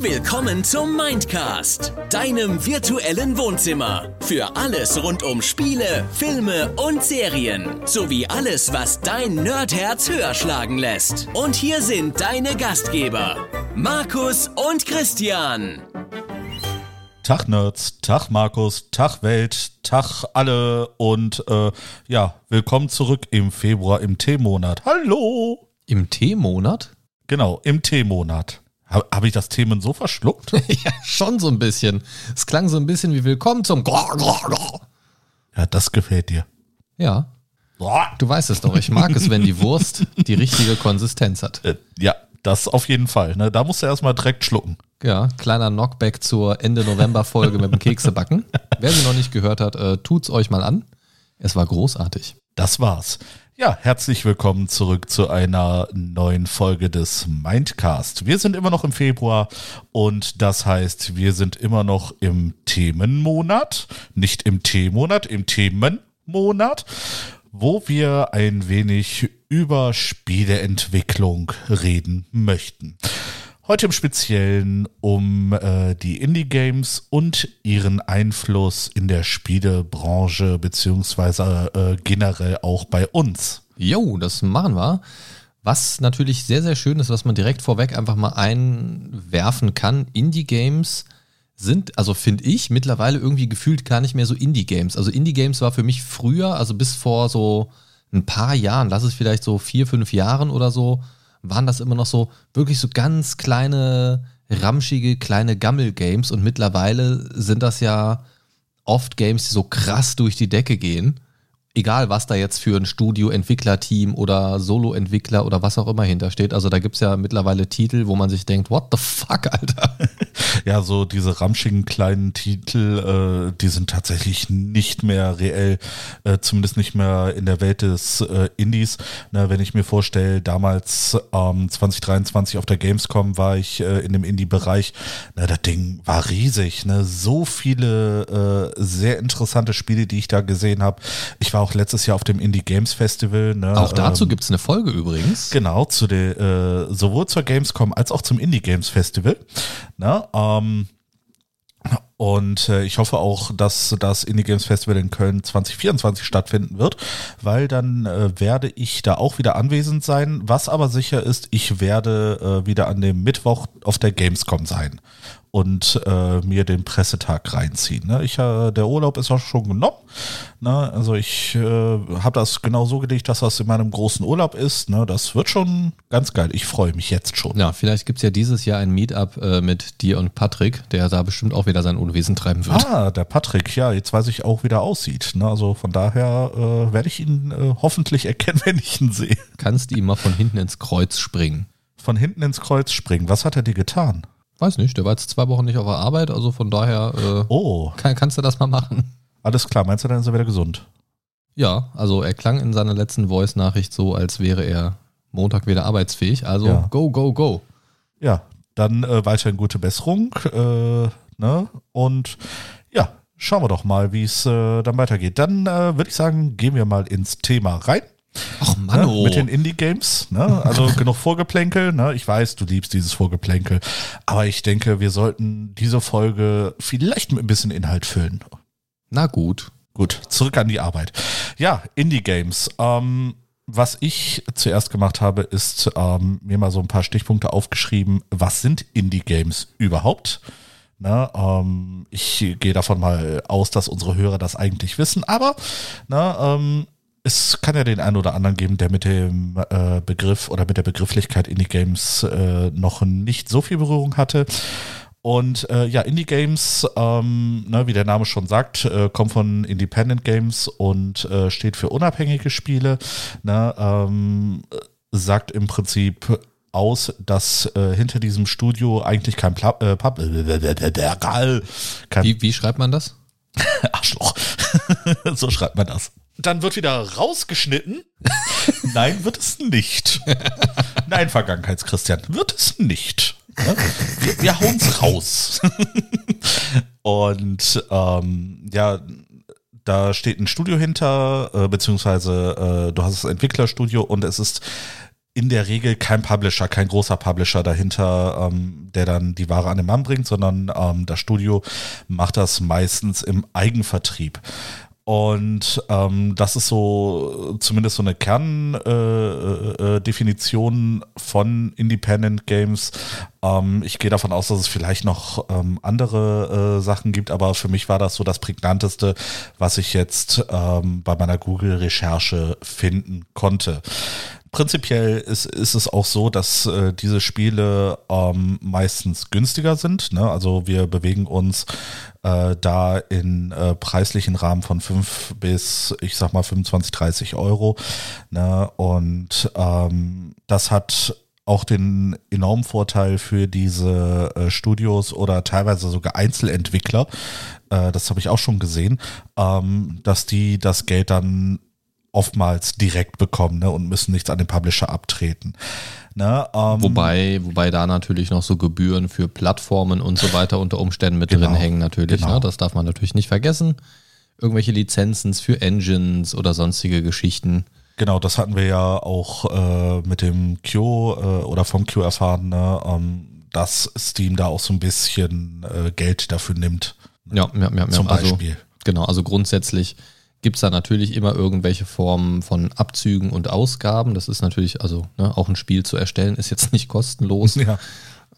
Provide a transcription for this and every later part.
Willkommen zum Mindcast, deinem virtuellen Wohnzimmer. Für alles rund um Spiele, Filme und Serien. Sowie alles, was dein Nerdherz höher schlagen lässt. Und hier sind deine Gastgeber, Markus und Christian. Tag Nerds, Tag Markus, Tag Welt, Tag alle und äh, ja, willkommen zurück im Februar im T-Monat. Hallo! Im T-Monat? Genau, im T-Monat. Habe hab ich das Themen so verschluckt? ja, schon so ein bisschen. Es klang so ein bisschen wie Willkommen zum Ja, das gefällt dir. Ja. Du weißt es doch, ich mag es, wenn die Wurst die richtige Konsistenz hat. Äh, ja, das auf jeden Fall. Ne? Da musst du erstmal direkt schlucken. Ja, kleiner Knockback zur Ende November-Folge mit dem Keksebacken. Wer sie noch nicht gehört hat, äh, tut's euch mal an. Es war großartig. Das war's. Ja, herzlich willkommen zurück zu einer neuen Folge des Mindcast. Wir sind immer noch im Februar und das heißt, wir sind immer noch im Themenmonat, nicht im T-Monat, im Themenmonat, wo wir ein wenig über Spieleentwicklung reden möchten. Heute im Speziellen um äh, die Indie-Games und ihren Einfluss in der Spielebranche beziehungsweise äh, generell auch bei uns. Jo, das machen wir. Was natürlich sehr, sehr schön ist, was man direkt vorweg einfach mal einwerfen kann. Indie-Games sind, also finde ich, mittlerweile irgendwie gefühlt gar nicht mehr so Indie-Games. Also Indie-Games war für mich früher, also bis vor so ein paar Jahren, lass es vielleicht so vier, fünf Jahren oder so, waren das immer noch so wirklich so ganz kleine, ramschige, kleine Gammel-Games. Und mittlerweile sind das ja oft Games, die so krass durch die Decke gehen egal was da jetzt für ein Studio-Entwicklerteam oder Solo-Entwickler oder was auch immer hintersteht. Also da gibt es ja mittlerweile Titel, wo man sich denkt, what the fuck, Alter? Ja, so diese ramschigen kleinen Titel, äh, die sind tatsächlich nicht mehr reell, äh, zumindest nicht mehr in der Welt des äh, Indies. Na, wenn ich mir vorstelle, damals ähm, 2023 auf der Gamescom war ich äh, in dem Indie-Bereich, na, das Ding war riesig, ne? So viele äh, sehr interessante Spiele, die ich da gesehen habe. Ich war letztes Jahr auf dem Indie Games Festival. Ne? Auch dazu ähm, gibt es eine Folge übrigens. Genau, zu der, äh, sowohl zur Gamescom als auch zum Indie Games Festival. Ne? Ähm, und äh, ich hoffe auch, dass das Indie Games Festival in Köln 2024 stattfinden wird, weil dann äh, werde ich da auch wieder anwesend sein. Was aber sicher ist, ich werde äh, wieder an dem Mittwoch auf der Gamescom sein und äh, mir den Pressetag reinziehen. Ne? Ich, äh, der Urlaub ist auch schon genommen. Ne? Also ich äh, habe das genau so gelegt, dass das in meinem großen Urlaub ist. Ne? Das wird schon ganz geil. Ich freue mich jetzt schon. Ja, vielleicht gibt es ja dieses Jahr ein Meetup äh, mit dir und Patrick, der da bestimmt auch wieder sein Unwesen treiben wird. Ah, der Patrick, ja, jetzt weiß ich auch, wie der aussieht. Ne? Also von daher äh, werde ich ihn äh, hoffentlich erkennen, wenn ich ihn sehe. Kannst du ihm mal von hinten ins Kreuz springen? Von hinten ins Kreuz springen. Was hat er dir getan? Weiß nicht, der war jetzt zwei Wochen nicht auf der Arbeit, also von daher äh, oh. kann, kannst du das mal machen. Alles klar, meinst du, dann ist er wieder gesund? Ja, also er klang in seiner letzten Voice-Nachricht so, als wäre er Montag wieder arbeitsfähig. Also ja. go, go, go. Ja, dann äh, weiterhin gute Besserung. Äh, ne? Und ja, schauen wir doch mal, wie es äh, dann weitergeht. Dann äh, würde ich sagen, gehen wir mal ins Thema rein. Ach Mann, ne, mit den Indie-Games. Ne? Also genug Vorgeplänkel. Ne? Ich weiß, du liebst dieses Vorgeplänkel. Aber ich denke, wir sollten diese Folge vielleicht mit ein bisschen Inhalt füllen. Na gut. Gut, zurück an die Arbeit. Ja, Indie-Games. Ähm, was ich zuerst gemacht habe, ist ähm, mir mal so ein paar Stichpunkte aufgeschrieben. Was sind Indie-Games überhaupt? Na, ähm, ich gehe davon mal aus, dass unsere Hörer das eigentlich wissen, aber na, ähm, es kann ja den einen oder anderen geben, der mit dem äh, Begriff oder mit der Begrifflichkeit Indie Games äh, noch nicht so viel Berührung hatte. Und äh, ja, Indie Games, ähm, ne, wie der Name schon sagt, äh, kommt von Independent Games und äh, steht für unabhängige Spiele. Ne, ähm, sagt im Prinzip aus, dass äh, hinter diesem Studio eigentlich kein Pla äh, Pub, kein wie, wie schreibt man das? Arschloch. so schreibt man das dann wird wieder rausgeschnitten. Nein, wird es nicht. Nein, Vergangenheitschristian, wird es nicht. Wir, wir hauen's raus. Und ähm, ja, da steht ein Studio hinter, äh, beziehungsweise äh, du hast das Entwicklerstudio und es ist in der Regel kein Publisher, kein großer Publisher dahinter, ähm, der dann die Ware an den Mann bringt, sondern ähm, das Studio macht das meistens im Eigenvertrieb. Und ähm, das ist so zumindest so eine Kerndefinition äh, äh, von Independent Games. Ähm, ich gehe davon aus, dass es vielleicht noch ähm, andere äh, Sachen gibt, aber für mich war das so das prägnanteste, was ich jetzt ähm, bei meiner Google-Recherche finden konnte. Prinzipiell ist, ist es auch so, dass äh, diese Spiele ähm, meistens günstiger sind. Ne? Also wir bewegen uns äh, da in äh, preislichen Rahmen von 5 bis, ich sag mal, 25, 30 Euro. Ne? Und ähm, das hat auch den enormen Vorteil für diese äh, Studios oder teilweise sogar Einzelentwickler, äh, das habe ich auch schon gesehen, ähm, dass die das Geld dann oftmals direkt bekommen ne, und müssen nichts an den Publisher abtreten. Ne, ähm, wobei, wobei da natürlich noch so Gebühren für Plattformen und so weiter unter Umständen mit genau, drin hängen natürlich. Ne? Genau. Ne? Das darf man natürlich nicht vergessen. Irgendwelche Lizenzen für Engines oder sonstige Geschichten. Genau, das hatten wir ja auch äh, mit dem Q äh, oder vom Q erfahren, ne, ähm, dass Steam da auch so ein bisschen äh, Geld dafür nimmt. Ja, ja, ja, ja. Zum also Beispiel. Also, genau, also grundsätzlich gibt es da natürlich immer irgendwelche Formen von Abzügen und Ausgaben. Das ist natürlich, also ne, auch ein Spiel zu erstellen, ist jetzt nicht kostenlos. Ja.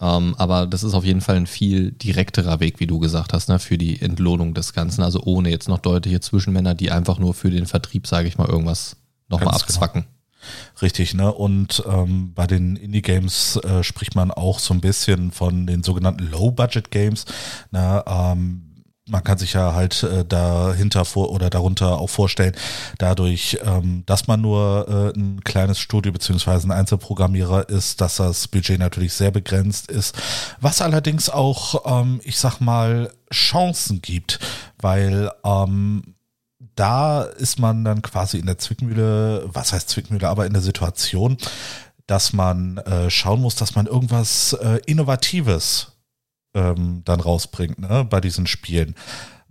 Ähm, aber das ist auf jeden Fall ein viel direkterer Weg, wie du gesagt hast, ne, für die Entlohnung des Ganzen. Also ohne jetzt noch deutliche Zwischenmänner, die einfach nur für den Vertrieb, sage ich mal, irgendwas nochmal genau. abzwacken. Genau. Richtig, ne? Und ähm, bei den Indie-Games äh, spricht man auch so ein bisschen von den sogenannten Low-Budget-Games. Ne? Ähm, man kann sich ja halt äh, dahinter vor oder darunter auch vorstellen, dadurch, ähm, dass man nur äh, ein kleines Studio beziehungsweise ein Einzelprogrammierer ist, dass das Budget natürlich sehr begrenzt ist, was allerdings auch, ähm, ich sag mal, Chancen gibt, weil ähm, da ist man dann quasi in der Zwickmühle, was heißt Zwickmühle, aber in der Situation, dass man äh, schauen muss, dass man irgendwas äh, Innovatives ähm, dann rausbringt ne, bei diesen Spielen.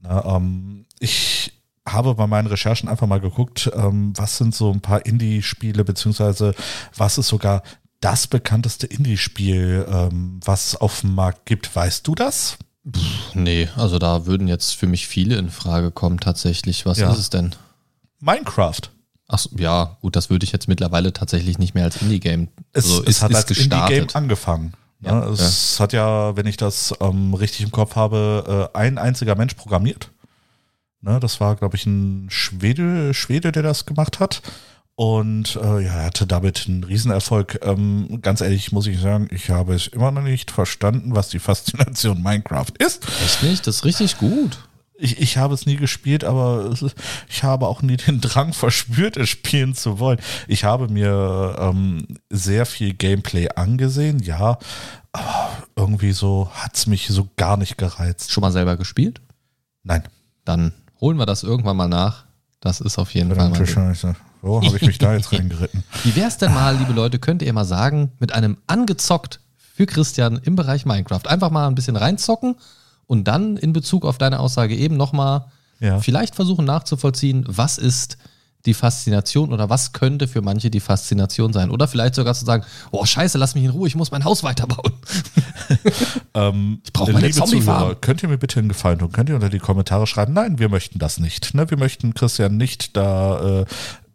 Na, ähm, ich habe bei meinen Recherchen einfach mal geguckt, ähm, was sind so ein paar Indie-Spiele, beziehungsweise was ist sogar das bekannteste Indie-Spiel, ähm, was es auf dem Markt gibt. Weißt du das? Pff, nee, also da würden jetzt für mich viele in Frage kommen tatsächlich. Was ja. ist es denn? Minecraft. Ach ja, gut, das würde ich jetzt mittlerweile tatsächlich nicht mehr als Indie-Game. Es, also, es ist, hat als Indie-Game angefangen. Ja, ja, es ja. hat ja, wenn ich das ähm, richtig im Kopf habe, äh, ein einziger Mensch programmiert. Ne, das war, glaube ich, ein Schwede, Schwede, der das gemacht hat. Und äh, ja, er hatte damit einen Riesenerfolg. Ähm, ganz ehrlich muss ich sagen, ich habe es immer noch nicht verstanden, was die Faszination Minecraft ist. Echt nicht? Das ist richtig gut. Ich, ich habe es nie gespielt, aber ist, ich habe auch nie den Drang verspürt, es spielen zu wollen. Ich habe mir ähm, sehr viel Gameplay angesehen, ja, aber irgendwie so hat es mich so gar nicht gereizt. Schon mal selber gespielt? Nein. Dann holen wir das irgendwann mal nach. Das ist auf jeden Fall mein Wo habe ich mich da jetzt reingeritten? Wie wäre es denn mal, liebe Leute, könnt ihr mal sagen, mit einem angezockt für Christian im Bereich Minecraft einfach mal ein bisschen reinzocken und dann in Bezug auf deine Aussage eben nochmal ja. vielleicht versuchen nachzuvollziehen, was ist die Faszination oder was könnte für manche die Faszination sein? Oder vielleicht sogar zu sagen, oh scheiße, lass mich in Ruhe, ich muss mein Haus weiterbauen. ähm, ich brauche meine zombie Zuhörer, Könnt ihr mir bitte einen Gefallen tun? Könnt ihr unter die Kommentare schreiben, nein, wir möchten das nicht. Ne? Wir möchten Christian nicht da äh,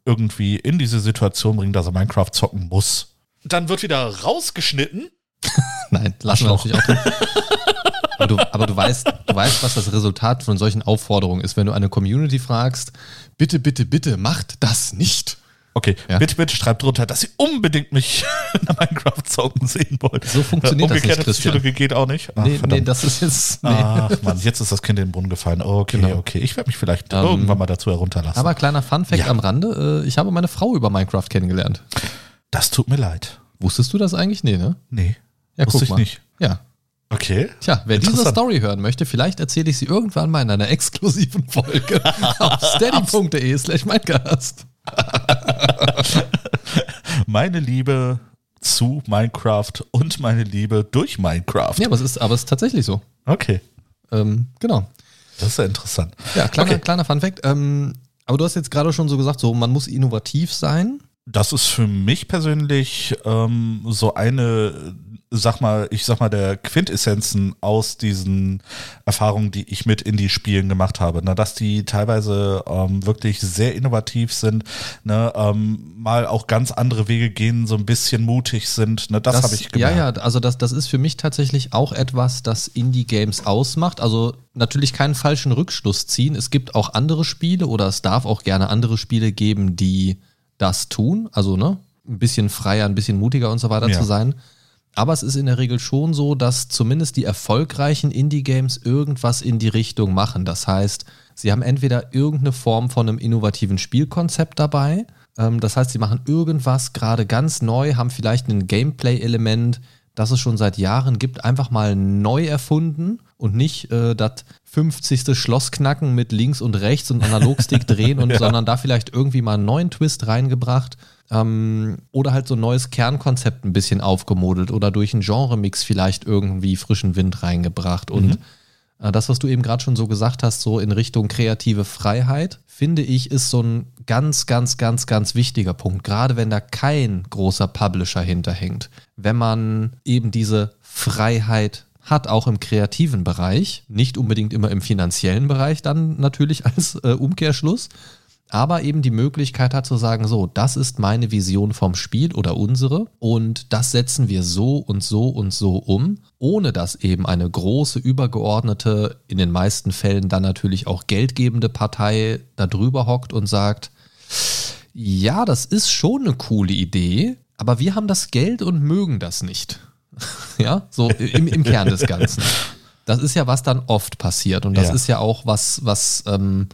irgendwie in diese Situation bringen, dass er Minecraft zocken muss. Dann wird wieder rausgeschnitten. nein, lassen wir natürlich auch. Aber du, aber du weißt, du weißt, was das Resultat von solchen Aufforderungen ist, wenn du eine Community fragst, bitte, bitte, bitte, macht das nicht. Okay, ja. bitte, bitte schreibt drunter, dass ihr unbedingt mich in der Minecraft-Zocken sehen wollt. So funktioniert das nicht, Psychologie geht auch nicht. Ach, nee, nee, das ist jetzt... Nee. Ach Mann, jetzt ist das Kind in den Brunnen gefallen. Okay, genau. okay. Ich werde mich vielleicht um, ähm, irgendwann mal dazu herunterlassen. Aber kleiner Fun-Fact ja. am Rande, äh, ich habe meine Frau über Minecraft kennengelernt. Das tut mir leid. Wusstest du das eigentlich? Nee, ne? Nee, ja, wusste ich mal. nicht. Ja, Okay. Tja, wer diese Story hören möchte, vielleicht erzähle ich sie irgendwann mal in einer exklusiven Folge auf steady.de slash mindcast. meine Liebe zu Minecraft und meine Liebe durch Minecraft. Ja, aber es ist, aber es ist tatsächlich so. Okay. Ähm, genau. Das ist ja interessant. Ja, kleiner, okay. kleiner Fun Fact. Ähm, aber du hast jetzt gerade schon so gesagt, so man muss innovativ sein. Das ist für mich persönlich ähm, so eine sag mal, ich sag mal, der Quintessenzen aus diesen Erfahrungen, die ich mit Indie-Spielen gemacht habe, ne, dass die teilweise ähm, wirklich sehr innovativ sind, ne, ähm, mal auch ganz andere Wege gehen, so ein bisschen mutig sind, ne, das, das habe ich gemerkt. Ja, ja, also das, das ist für mich tatsächlich auch etwas, das Indie-Games ausmacht. Also natürlich keinen falschen Rückschluss ziehen. Es gibt auch andere Spiele oder es darf auch gerne andere Spiele geben, die das tun. Also, ne, ein bisschen freier, ein bisschen mutiger und so weiter ja. zu sein. Aber es ist in der Regel schon so, dass zumindest die erfolgreichen Indie-Games irgendwas in die Richtung machen. Das heißt, sie haben entweder irgendeine Form von einem innovativen Spielkonzept dabei. Ähm, das heißt, sie machen irgendwas gerade ganz neu, haben vielleicht ein Gameplay-Element, das es schon seit Jahren gibt, einfach mal neu erfunden und nicht äh, das 50. Schloss knacken mit links und rechts und Analogstick drehen und ja. sondern da vielleicht irgendwie mal einen neuen Twist reingebracht ähm, oder halt so ein neues Kernkonzept ein bisschen aufgemodelt oder durch einen Genremix vielleicht irgendwie frischen Wind reingebracht. Und mhm. Äh, das, was du eben gerade schon so gesagt hast, so in Richtung kreative Freiheit, finde ich, ist so ein ganz, ganz, ganz, ganz wichtiger Punkt. Gerade wenn da kein großer Publisher hinterhängt. Wenn man eben diese Freiheit hat, auch im kreativen Bereich, nicht unbedingt immer im finanziellen Bereich dann natürlich als äh, Umkehrschluss, aber eben die Möglichkeit hat zu sagen, so, das ist meine Vision vom Spiel oder unsere und das setzen wir so und so und so um, ohne dass eben eine große, übergeordnete, in den meisten Fällen dann natürlich auch geldgebende Partei da drüber hockt und sagt, ja, das ist schon eine coole Idee, aber wir haben das Geld und mögen das nicht. ja, so im, im Kern des Ganzen. Das ist ja, was dann oft passiert und das ja. ist ja auch was, was ähm,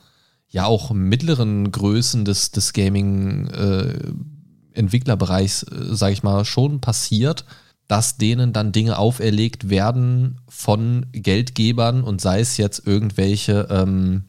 ja auch mittleren Größen des, des Gaming-Entwicklerbereichs, äh, äh, sage ich mal, schon passiert, dass denen dann Dinge auferlegt werden von Geldgebern und sei es jetzt irgendwelche ähm,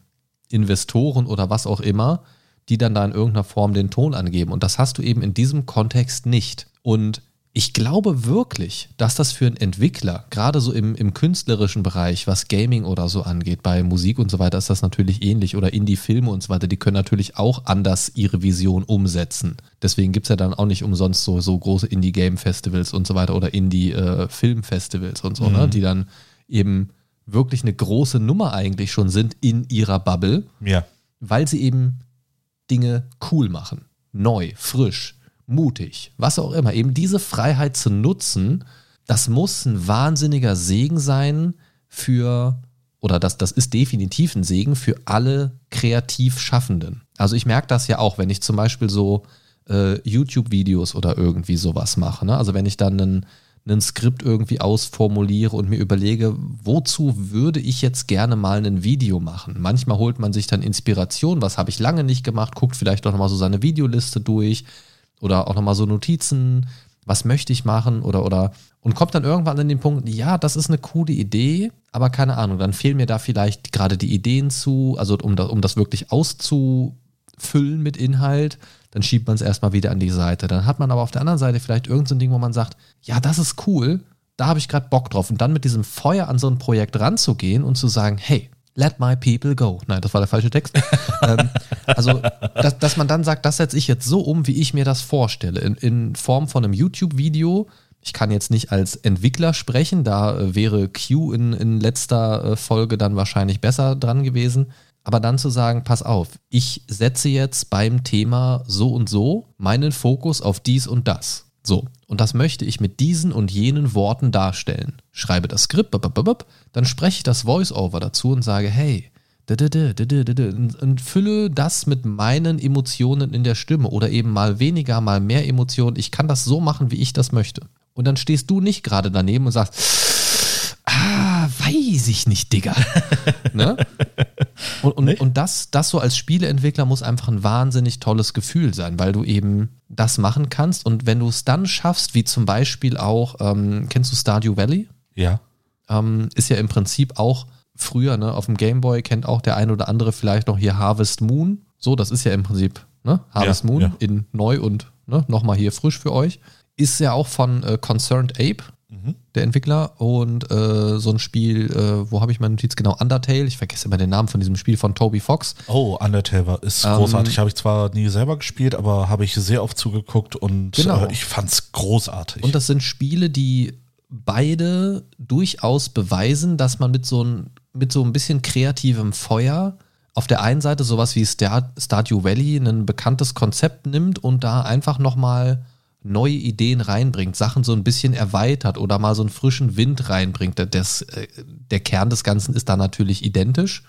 Investoren oder was auch immer, die dann da in irgendeiner Form den Ton angeben. Und das hast du eben in diesem Kontext nicht. Und ich glaube wirklich, dass das für einen Entwickler, gerade so im, im künstlerischen Bereich, was Gaming oder so angeht, bei Musik und so weiter ist das natürlich ähnlich oder Indie-Filme und so weiter, die können natürlich auch anders ihre Vision umsetzen. Deswegen gibt es ja dann auch nicht umsonst so, so große Indie-Game-Festivals und so weiter oder Indie-Film-Festivals und so, ne, mhm. ne, die dann eben wirklich eine große Nummer eigentlich schon sind in ihrer Bubble, ja. weil sie eben Dinge cool machen, neu, frisch mutig, was auch immer, eben diese Freiheit zu nutzen, das muss ein wahnsinniger Segen sein für, oder das, das ist definitiv ein Segen für alle kreativ Schaffenden. Also ich merke das ja auch, wenn ich zum Beispiel so äh, YouTube-Videos oder irgendwie sowas mache. Ne? Also wenn ich dann einen, einen Skript irgendwie ausformuliere und mir überlege, wozu würde ich jetzt gerne mal ein Video machen. Manchmal holt man sich dann Inspiration, was habe ich lange nicht gemacht, guckt vielleicht auch nochmal so seine Videoliste durch, oder auch nochmal so Notizen, was möchte ich machen oder, oder, und kommt dann irgendwann an den Punkt, ja, das ist eine coole Idee, aber keine Ahnung, dann fehlen mir da vielleicht gerade die Ideen zu, also um das, um das wirklich auszufüllen mit Inhalt, dann schiebt man es erstmal wieder an die Seite. Dann hat man aber auf der anderen Seite vielleicht irgendein so Ding, wo man sagt, ja, das ist cool, da habe ich gerade Bock drauf. Und dann mit diesem Feuer an so ein Projekt ranzugehen und zu sagen, hey, Let my people go. Nein, das war der falsche Text. ähm, also, dass, dass, man dann sagt, das setze ich jetzt so um, wie ich mir das vorstelle. In, in Form von einem YouTube-Video. Ich kann jetzt nicht als Entwickler sprechen, da äh, wäre Q in, in letzter äh, Folge dann wahrscheinlich besser dran gewesen. Aber dann zu sagen, pass auf, ich setze jetzt beim Thema so und so meinen Fokus auf dies und das. So, und das möchte ich mit diesen und jenen Worten darstellen. Schreibe das Skript, dann spreche ich das Voice-Over dazu und sage, hey, und fülle das mit meinen Emotionen in der Stimme oder eben mal weniger, mal mehr Emotionen. Ich kann das so machen, wie ich das möchte. Und dann stehst du nicht gerade daneben und sagst, ah, weiß ich nicht, Digga. ne? Und, und, und das, das so als Spieleentwickler muss einfach ein wahnsinnig tolles Gefühl sein, weil du eben das machen kannst. Und wenn du es dann schaffst, wie zum Beispiel auch, ähm, kennst du Stardew Valley? Ja. Ähm, ist ja im Prinzip auch früher, ne, auf dem Gameboy kennt auch der ein oder andere vielleicht noch hier Harvest Moon. So, das ist ja im Prinzip ne, Harvest ja, Moon ja. in neu und ne, nochmal hier frisch für euch. Ist ja auch von äh, Concerned Ape. Mhm. der Entwickler. Und äh, so ein Spiel, äh, wo habe ich meine Notiz genau? Undertale. Ich vergesse immer den Namen von diesem Spiel von Toby Fox. Oh, Undertale war, ist Ähm, großartig. Habe ich zwar nie selber gespielt, aber habe ich sehr oft zugeguckt und Genau. äh, ich fand's großartig. Und das sind Spiele, die beide durchaus beweisen, dass man mit so ein, mit so ein bisschen kreativem Feuer auf der einen Seite sowas wie Star, Stardew Valley, ein bekanntes Konzept nimmt und da einfach nochmal neue Ideen reinbringt, Sachen so ein bisschen erweitert oder mal so einen frischen Wind reinbringt. Das, äh, der Kern des Ganzen ist da natürlich identisch,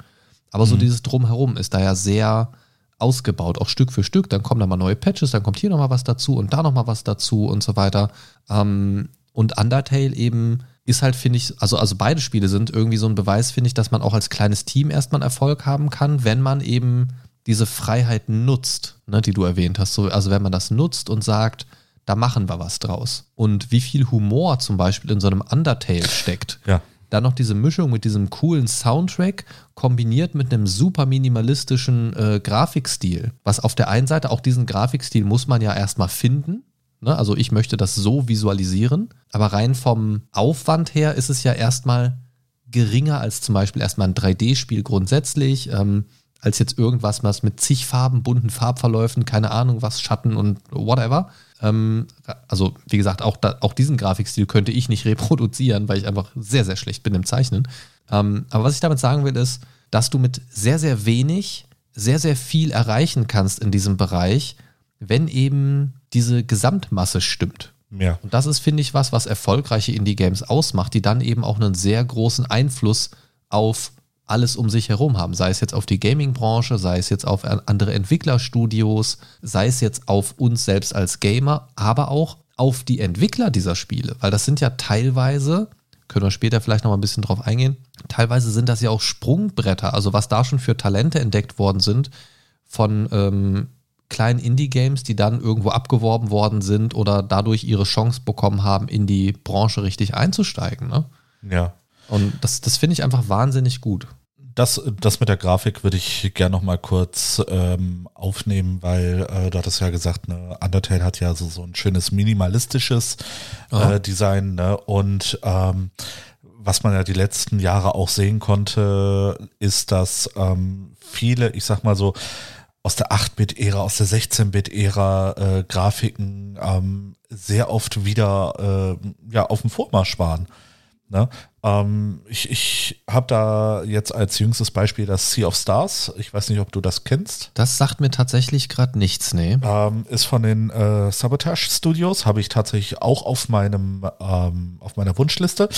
aber so dieses Drumherum ist da ja sehr ausgebaut, auch Stück für Stück. Dann kommen da mal neue Patches, dann kommt hier nochmal was dazu und da nochmal was dazu und so weiter. Ähm, und Undertale eben ist halt, finde ich, also, also beide Spiele sind irgendwie so ein Beweis, finde ich, dass man auch als kleines Team erstmal Erfolg haben kann, wenn man eben diese Freiheit nutzt, ne, die du erwähnt hast. So, also wenn man das nutzt und sagt, da machen wir was draus. Und wie viel Humor zum Beispiel in so einem Undertale steckt. ja. Dann noch diese Mischung mit diesem coolen Soundtrack kombiniert mit einem super minimalistischen äh, Grafikstil. Was auf der einen Seite, auch diesen Grafikstil muss man ja erstmal finden. Ne? Also ich möchte das so visualisieren. Aber rein vom Aufwand her ist es ja erstmal geringer als zum Beispiel erstmal ein 3D-Spiel grundsätzlich. Ähm, als jetzt irgendwas, was mit zig Farben, bunten Farbverläufen, keine Ahnung was, Schatten und whatever. Ähm, also, wie gesagt, auch, da, auch diesen Grafikstil könnte ich nicht reproduzieren, weil ich einfach sehr, sehr schlecht bin im Zeichnen. Ähm, aber was ich damit sagen will, ist, dass du mit sehr, sehr wenig sehr, sehr viel erreichen kannst in diesem Bereich, wenn eben diese Gesamtmasse stimmt. Ja. Und das ist, finde ich, was, was erfolgreiche Indie-Games ausmacht, die dann eben auch einen sehr großen Einfluss auf alles um sich herum haben. Sei es jetzt auf die Gaming-Branche, sei es jetzt auf andere Entwicklerstudios, sei es jetzt auf uns selbst als Gamer, aber auch auf die Entwickler dieser Spiele. Weil das sind ja teilweise, können wir später vielleicht noch mal ein bisschen drauf eingehen, teilweise sind das ja auch Sprungbretter. Also was da schon für Talente entdeckt worden sind von ähm, kleinen Indie-Games, die dann irgendwo abgeworben worden sind oder dadurch ihre Chance bekommen haben, in die Branche richtig einzusteigen. Ne? Ja. Und das, das finde ich einfach wahnsinnig gut. Das, das mit der Grafik würde ich gerne noch mal kurz ähm, aufnehmen, weil äh, du hattest ja gesagt, ne, Undertale hat ja so, so ein schönes minimalistisches äh, Design ne? und ähm, was man ja die letzten Jahre auch sehen konnte, ist, dass ähm, viele, ich sag mal so, aus der 8-Bit-Ära, aus der 16-Bit-Ära äh, Grafiken ähm, sehr oft wieder äh, ja, auf dem Vormarsch waren. Ne? Ähm, ich ich habe da jetzt als jüngstes Beispiel das Sea of Stars. Ich weiß nicht, ob du das kennst. Das sagt mir tatsächlich gerade nichts, nee. Ähm, ist von den äh, Sabotage Studios, habe ich tatsächlich auch auf meinem ähm, auf meiner Wunschliste.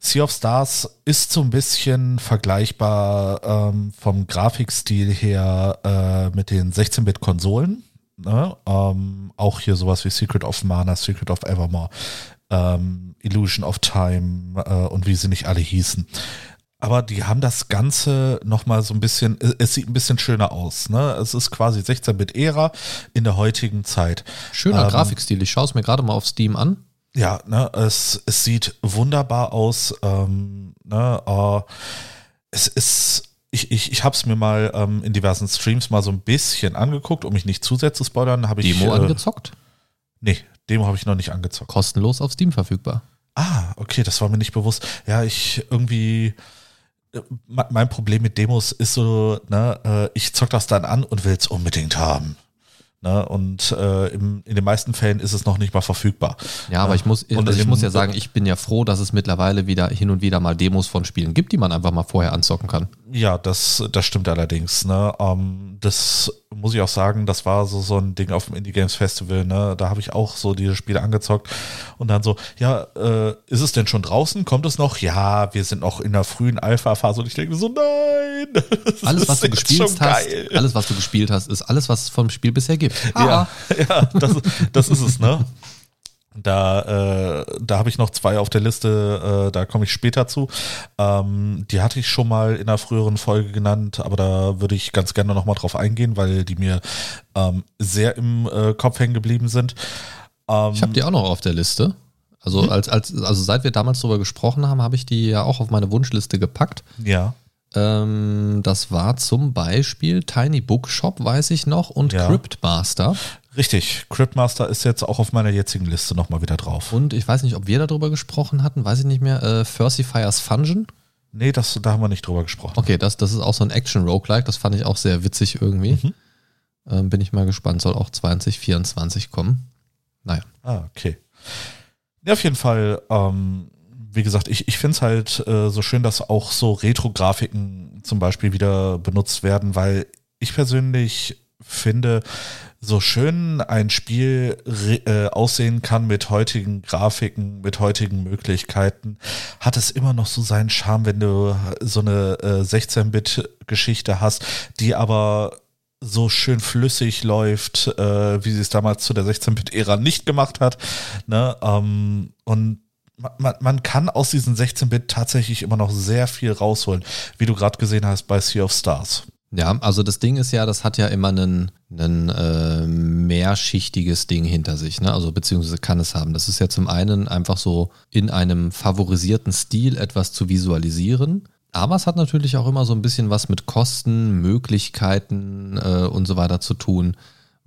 Sea of Stars ist so ein bisschen vergleichbar ähm, vom Grafikstil her äh, mit den 16-Bit-Konsolen. Ne? Ähm, auch hier sowas wie Secret of Mana, Secret of Evermore, ähm, Illusion of Time äh, und wie sie nicht alle hießen. Aber die haben das Ganze nochmal so ein bisschen, es- es sieht ein bisschen schöner aus. Ne? Es ist quasi 16-Bit-Ära in der heutigen Zeit. Schöner Ähm, Grafikstil. Ich schaue es mir gerade mal auf Steam an. Ja, ne, es, es sieht wunderbar aus. Ähm, ne, äh, es ist, ich, ich, ich habe es mir mal ähm, in diversen Streams mal so ein bisschen angeguckt, um mich nicht zu sehr zu spoilern. Habe ich Demo äh, angezockt. Nee, Demo habe ich noch nicht angezockt. Kostenlos auf Steam verfügbar. Ah, okay, das war mir nicht bewusst. Ja, ich irgendwie. äh, me- Mein Problem mit Demos ist so, ne, äh, ich zock das dann an und will es unbedingt haben. Ne, und äh, im, in den meisten Fällen ist es noch nicht mal verfügbar. Ja, aber ich muss, Und also ich muss ja sagen, ich bin ja froh, dass es mittlerweile wieder hin und wieder mal Demos von Spielen gibt, die man einfach mal vorher anzocken kann. Ja, das, das stimmt allerdings. Ne? Ähm, das muss ich auch sagen, das war so, so ein Ding auf dem Indie Games Festival. Ne? Da habe ich auch so diese Spiele angezockt und dann so, ja, äh, ist es denn schon draußen? Kommt es noch? Ja, wir sind noch in der frühen Alpha-Phase und ich denke so, nein. Alles, was du gespielt hast, geil. alles, was du gespielt hast, ist alles, was es vom Spiel bisher gibt. Ah, Ja, ja das, das ist es, ne? Da, äh, da habe ich noch zwei auf der Liste, äh, da komme ich später zu. Ähm, die hatte ich schon mal in einer früheren Folge genannt, aber da würde ich ganz gerne nochmal drauf eingehen, weil die mir ähm, sehr im äh, Kopf hängen geblieben sind. Ähm, Ich habe die auch noch auf der Liste. Also, als, als, also seit wir damals darüber gesprochen haben, habe ich die ja auch auf meine Wunschliste gepackt. ja, Ähm, das war zum Beispiel Tiny Bookshop, weiß ich noch, und Ja. Cryptmaster. Richtig, Cryptmaster ist jetzt auch auf meiner jetzigen Liste nochmal wieder drauf. Und ich weiß nicht, ob wir darüber gesprochen hatten, weiß ich nicht mehr, äh, Fursifiers Fungeon. Nee, das, da haben wir nicht drüber gesprochen. Okay, das, das ist auch so ein Action-Roguelike, das fand ich auch sehr witzig irgendwie. Mhm. Ähm, bin ich mal gespannt, soll auch 2024 kommen. Naja. Ah, okay. Ja, auf jeden Fall, ähm, wie gesagt, ich, ich finde es halt äh, so schön, dass auch so Retro-Grafiken zum Beispiel wieder benutzt werden, weil ich persönlich finde, so schön ein Spiel äh, aussehen kann mit heutigen Grafiken, mit heutigen Möglichkeiten, hat es immer noch so seinen Charme, wenn du so eine äh, 16-Bit-Geschichte hast, die aber so schön flüssig läuft, äh, wie sie es damals zu der 16-Bit-Ära nicht gemacht hat. Ne? Ähm, und man, man kann aus diesen 16-Bit tatsächlich immer noch sehr viel rausholen, wie du gerade gesehen hast bei Sea of Stars. Ja, also das Ding ist ja, das hat ja immer ein äh, mehrschichtiges Ding hinter sich, ne? Also beziehungsweise kann es haben. Das ist ja zum einen einfach so in einem favorisierten Stil etwas zu visualisieren. Aber es hat natürlich auch immer so ein bisschen was mit Kosten, Möglichkeiten äh, und so weiter zu tun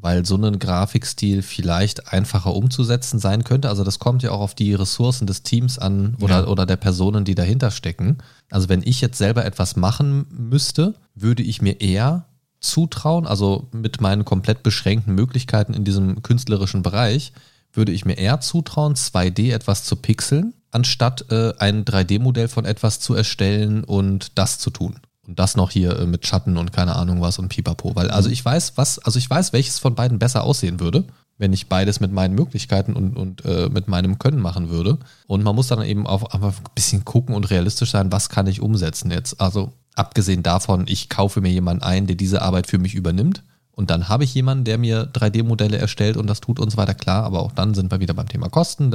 weil so ein Grafikstil vielleicht einfacher umzusetzen sein könnte. Also das kommt ja auch auf die Ressourcen des Teams an oder, ja. oder der Personen, die dahinter stecken. Also wenn ich jetzt selber etwas machen müsste, würde ich mir eher zutrauen, also mit meinen komplett beschränkten Möglichkeiten in diesem künstlerischen Bereich, würde ich mir eher zutrauen, 2D etwas zu pixeln, anstatt äh, ein 3D-Modell von etwas zu erstellen und das zu tun. Und das noch hier äh, mit Schatten und keine Ahnung was und Pipapo. Weil, also mhm. ich weiß, was, also ich weiß, welches von beiden besser aussehen würde, wenn ich beides mit meinen Möglichkeiten und, und äh, mit meinem Können machen würde. Und man muss dann eben auch einfach ein bisschen gucken und realistisch sein, was kann ich umsetzen jetzt. Also abgesehen davon, ich kaufe mir jemanden ein, der diese Arbeit für mich übernimmt. Und dann habe ich jemanden, der mir 3D-Modelle erstellt und das tut uns weiter klar. Aber auch dann sind wir wieder beim Thema Kosten.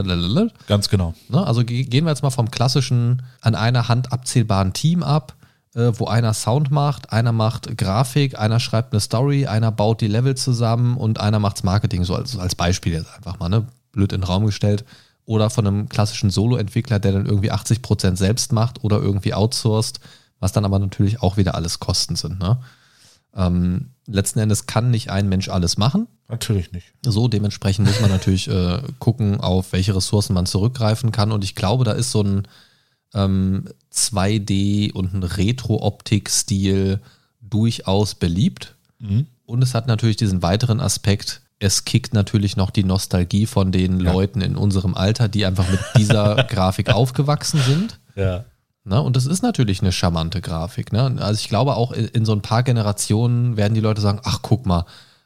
Ganz genau. Ne? Also gehen wir jetzt mal vom klassischen an einer Hand abzählbaren Team ab äh, wo einer Sound macht, einer macht Grafik, einer schreibt eine Story, einer baut die Level zusammen und einer macht's Marketing, so als, als Beispiel jetzt einfach mal, ne? Blöd in den Raum gestellt. Oder von einem klassischen Solo-Entwickler, der dann irgendwie 80% selbst macht oder irgendwie outsourced, was dann aber natürlich auch wieder alles Kosten sind. Ne? Ähm, letzten Endes kann nicht ein Mensch alles machen. Natürlich nicht. So, dementsprechend muss man natürlich äh, gucken, auf welche Ressourcen man zurückgreifen kann. Und ich glaube, da ist so ein ähm, 2D und ein Retro-Optik-Stil durchaus beliebt. Mhm. Und es hat natürlich diesen weiteren Aspekt, es kickt natürlich noch die Nostalgie von den ja. Leuten in unserem Alter, die einfach mit dieser Grafik aufgewachsen sind. Ja. Na, und das ist natürlich eine charmante Grafik. Ne? Also ich glaube auch in, in so ein paar Generationen werden die Leute sagen, ach guck mal,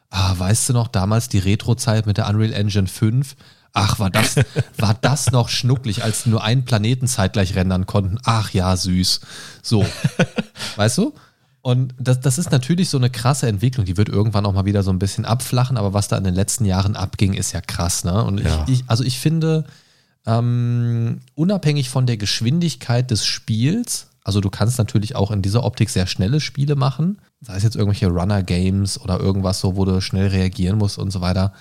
ah, weißt du noch, damals die Retro-Zeit mit der Unreal Engine 5, Ach, war das, war das noch schnucklig, als nur einen Planeten zeitgleich rendern konnten. Ach ja, süß. So. weißt du? Und das, das ist natürlich so eine krasse Entwicklung, die wird irgendwann auch mal wieder so ein bisschen abflachen, aber was da in den letzten Jahren abging, ist ja krass, ne? Und ja. ich, ich, also ich finde, ähm, unabhängig von der Geschwindigkeit des Spiels, also du kannst natürlich auch in dieser Optik sehr schnelle Spiele machen, sei es jetzt irgendwelche Runner-Games oder irgendwas so, wo du schnell reagieren musst und so weiter.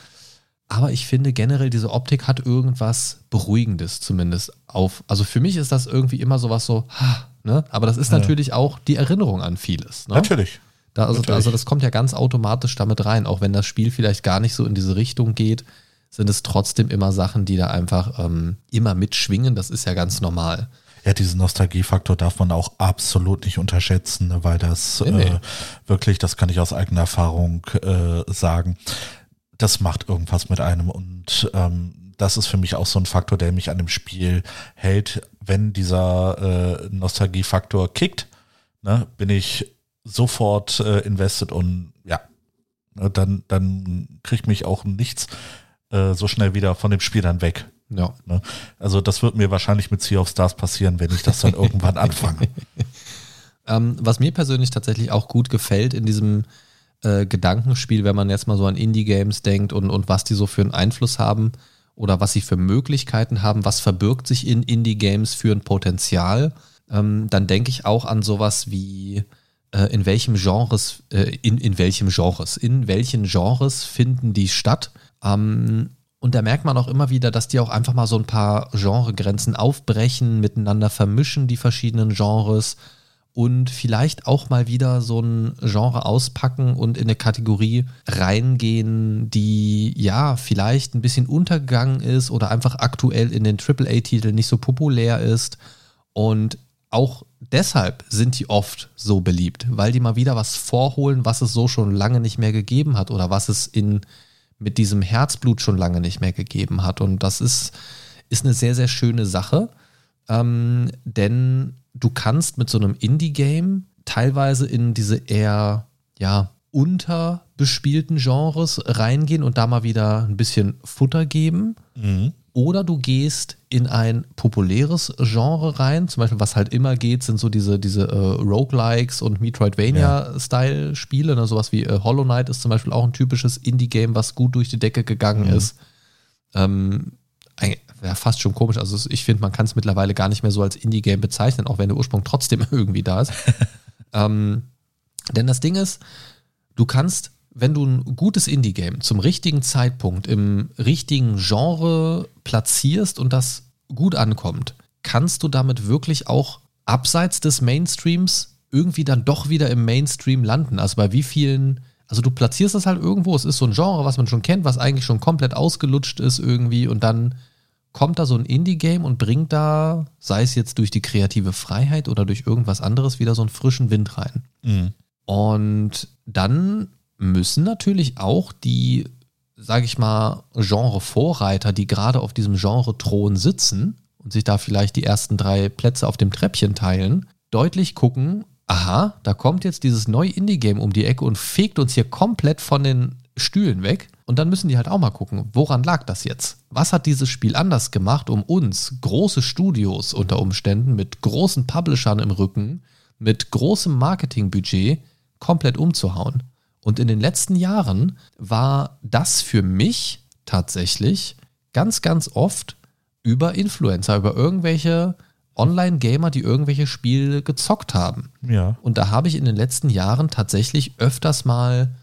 Aber ich finde generell, diese Optik hat irgendwas Beruhigendes zumindest auf. Also für mich ist das irgendwie immer sowas so, ne? Aber das ist ja. natürlich auch die Erinnerung an vieles. Ne? Natürlich. Da, also, natürlich. also das kommt ja ganz automatisch damit rein. Auch wenn das Spiel vielleicht gar nicht so in diese Richtung geht, sind es trotzdem immer Sachen, die da einfach ähm, immer mitschwingen. Das ist ja ganz normal. Ja, diesen Nostalgiefaktor darf man auch absolut nicht unterschätzen, ne, weil das nee, nee. Äh, wirklich, das kann ich aus eigener Erfahrung äh, sagen, das macht irgendwas mit einem und ähm, das ist für mich auch so ein Faktor, der mich an dem Spiel hält. Wenn dieser äh, Nostalgiefaktor kickt, ne, bin ich sofort äh, invested und ja, ne, dann, dann kriegt mich auch nichts äh, so schnell wieder von dem Spiel dann weg. Ja. Ne? Also das wird mir wahrscheinlich mit Sea of Stars passieren, wenn ich das dann irgendwann anfange. Ähm, was mir persönlich tatsächlich auch gut gefällt in diesem äh, Gedankenspiel, wenn man jetzt mal so an Indie-Games denkt und, und was die so für einen Einfluss haben oder was sie für Möglichkeiten haben, was verbirgt sich in Indie-Games für ein Potenzial, ähm, dann denke ich auch an sowas wie äh, in welchem Genres, äh, in, in welchem Genres, in welchen Genres finden die statt. Ähm, und da merkt man auch immer wieder, dass die auch einfach mal so ein paar Genregrenzen aufbrechen, miteinander vermischen, die verschiedenen Genres und vielleicht auch mal wieder so ein Genre auspacken und in eine Kategorie reingehen, die ja vielleicht ein bisschen untergegangen ist oder einfach aktuell in den AAA-Titeln nicht so populär ist. Und auch deshalb sind die oft so beliebt, weil die mal wieder was vorholen, was es so schon lange nicht mehr gegeben hat oder was es in mit diesem Herzblut schon lange nicht mehr gegeben hat. Und das ist, ist eine sehr, sehr schöne Sache, ähm, denn du kannst mit so einem Indie-Game teilweise in diese eher, ja, unterbespielten Genres reingehen und da mal wieder ein bisschen Futter geben. Mhm. Oder du gehst in ein populäres Genre rein, zum Beispiel, was halt immer geht, sind so diese, diese äh, Roguelikes und Metroidvania-Style-Spiele, ne? sowas wie äh, Hollow Knight ist zum Beispiel auch ein typisches Indie-Game, was gut durch die Decke gegangen mhm. ist. Ähm, ja, fast schon komisch. Also ich finde, man kann es mittlerweile gar nicht mehr so als Indie-Game bezeichnen, auch wenn der Ursprung trotzdem irgendwie da ist. ähm, denn das Ding ist, du kannst, wenn du ein gutes Indie-Game zum richtigen Zeitpunkt im richtigen Genre platzierst und das gut ankommt, kannst du damit wirklich auch abseits des Mainstreams irgendwie dann doch wieder im Mainstream landen. Also bei wie vielen, also du platzierst das halt irgendwo, es ist so ein Genre, was man schon kennt, was eigentlich schon komplett ausgelutscht ist irgendwie und dann kommt da so ein Indie-Game und bringt da, sei es jetzt durch die kreative Freiheit oder durch irgendwas anderes, wieder so einen frischen Wind rein. Mhm. Und dann müssen natürlich auch die, sage ich mal, Genre-Vorreiter, die gerade auf diesem Genre-Thron sitzen und sich da vielleicht die ersten drei Plätze auf dem Treppchen teilen, deutlich gucken, aha, da kommt jetzt dieses neue Indie-Game um die Ecke und fegt uns hier komplett von den Stühlen weg. Und dann müssen die halt auch mal gucken, woran lag das jetzt? Was hat dieses Spiel anders gemacht, um uns, große Studios unter Umständen, mit großen Publishern im Rücken, mit großem Marketingbudget komplett umzuhauen? Und in den letzten Jahren war das für mich tatsächlich ganz, ganz oft über Influencer, über irgendwelche Online-Gamer, die irgendwelche Spiele gezockt haben. Ja. Und da habe ich in den letzten Jahren tatsächlich öfters mal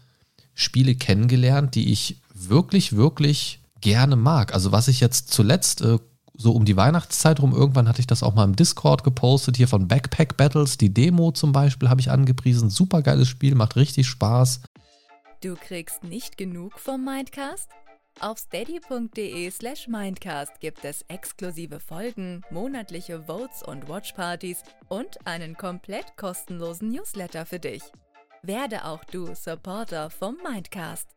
Spiele kennengelernt, die ich wirklich, wirklich gerne mag. Also was ich jetzt zuletzt äh, so um die Weihnachtszeit rum, irgendwann hatte ich das auch mal im Discord gepostet, hier von Backpack Battles, die Demo zum Beispiel habe ich angepriesen. Super geiles Spiel, macht richtig Spaß. Du kriegst nicht genug vom Mindcast? Auf steady.de slash Mindcast gibt es exklusive Folgen, monatliche Votes und Watchpartys und einen komplett kostenlosen Newsletter für dich. Werde auch du Supporter vom Mindcast.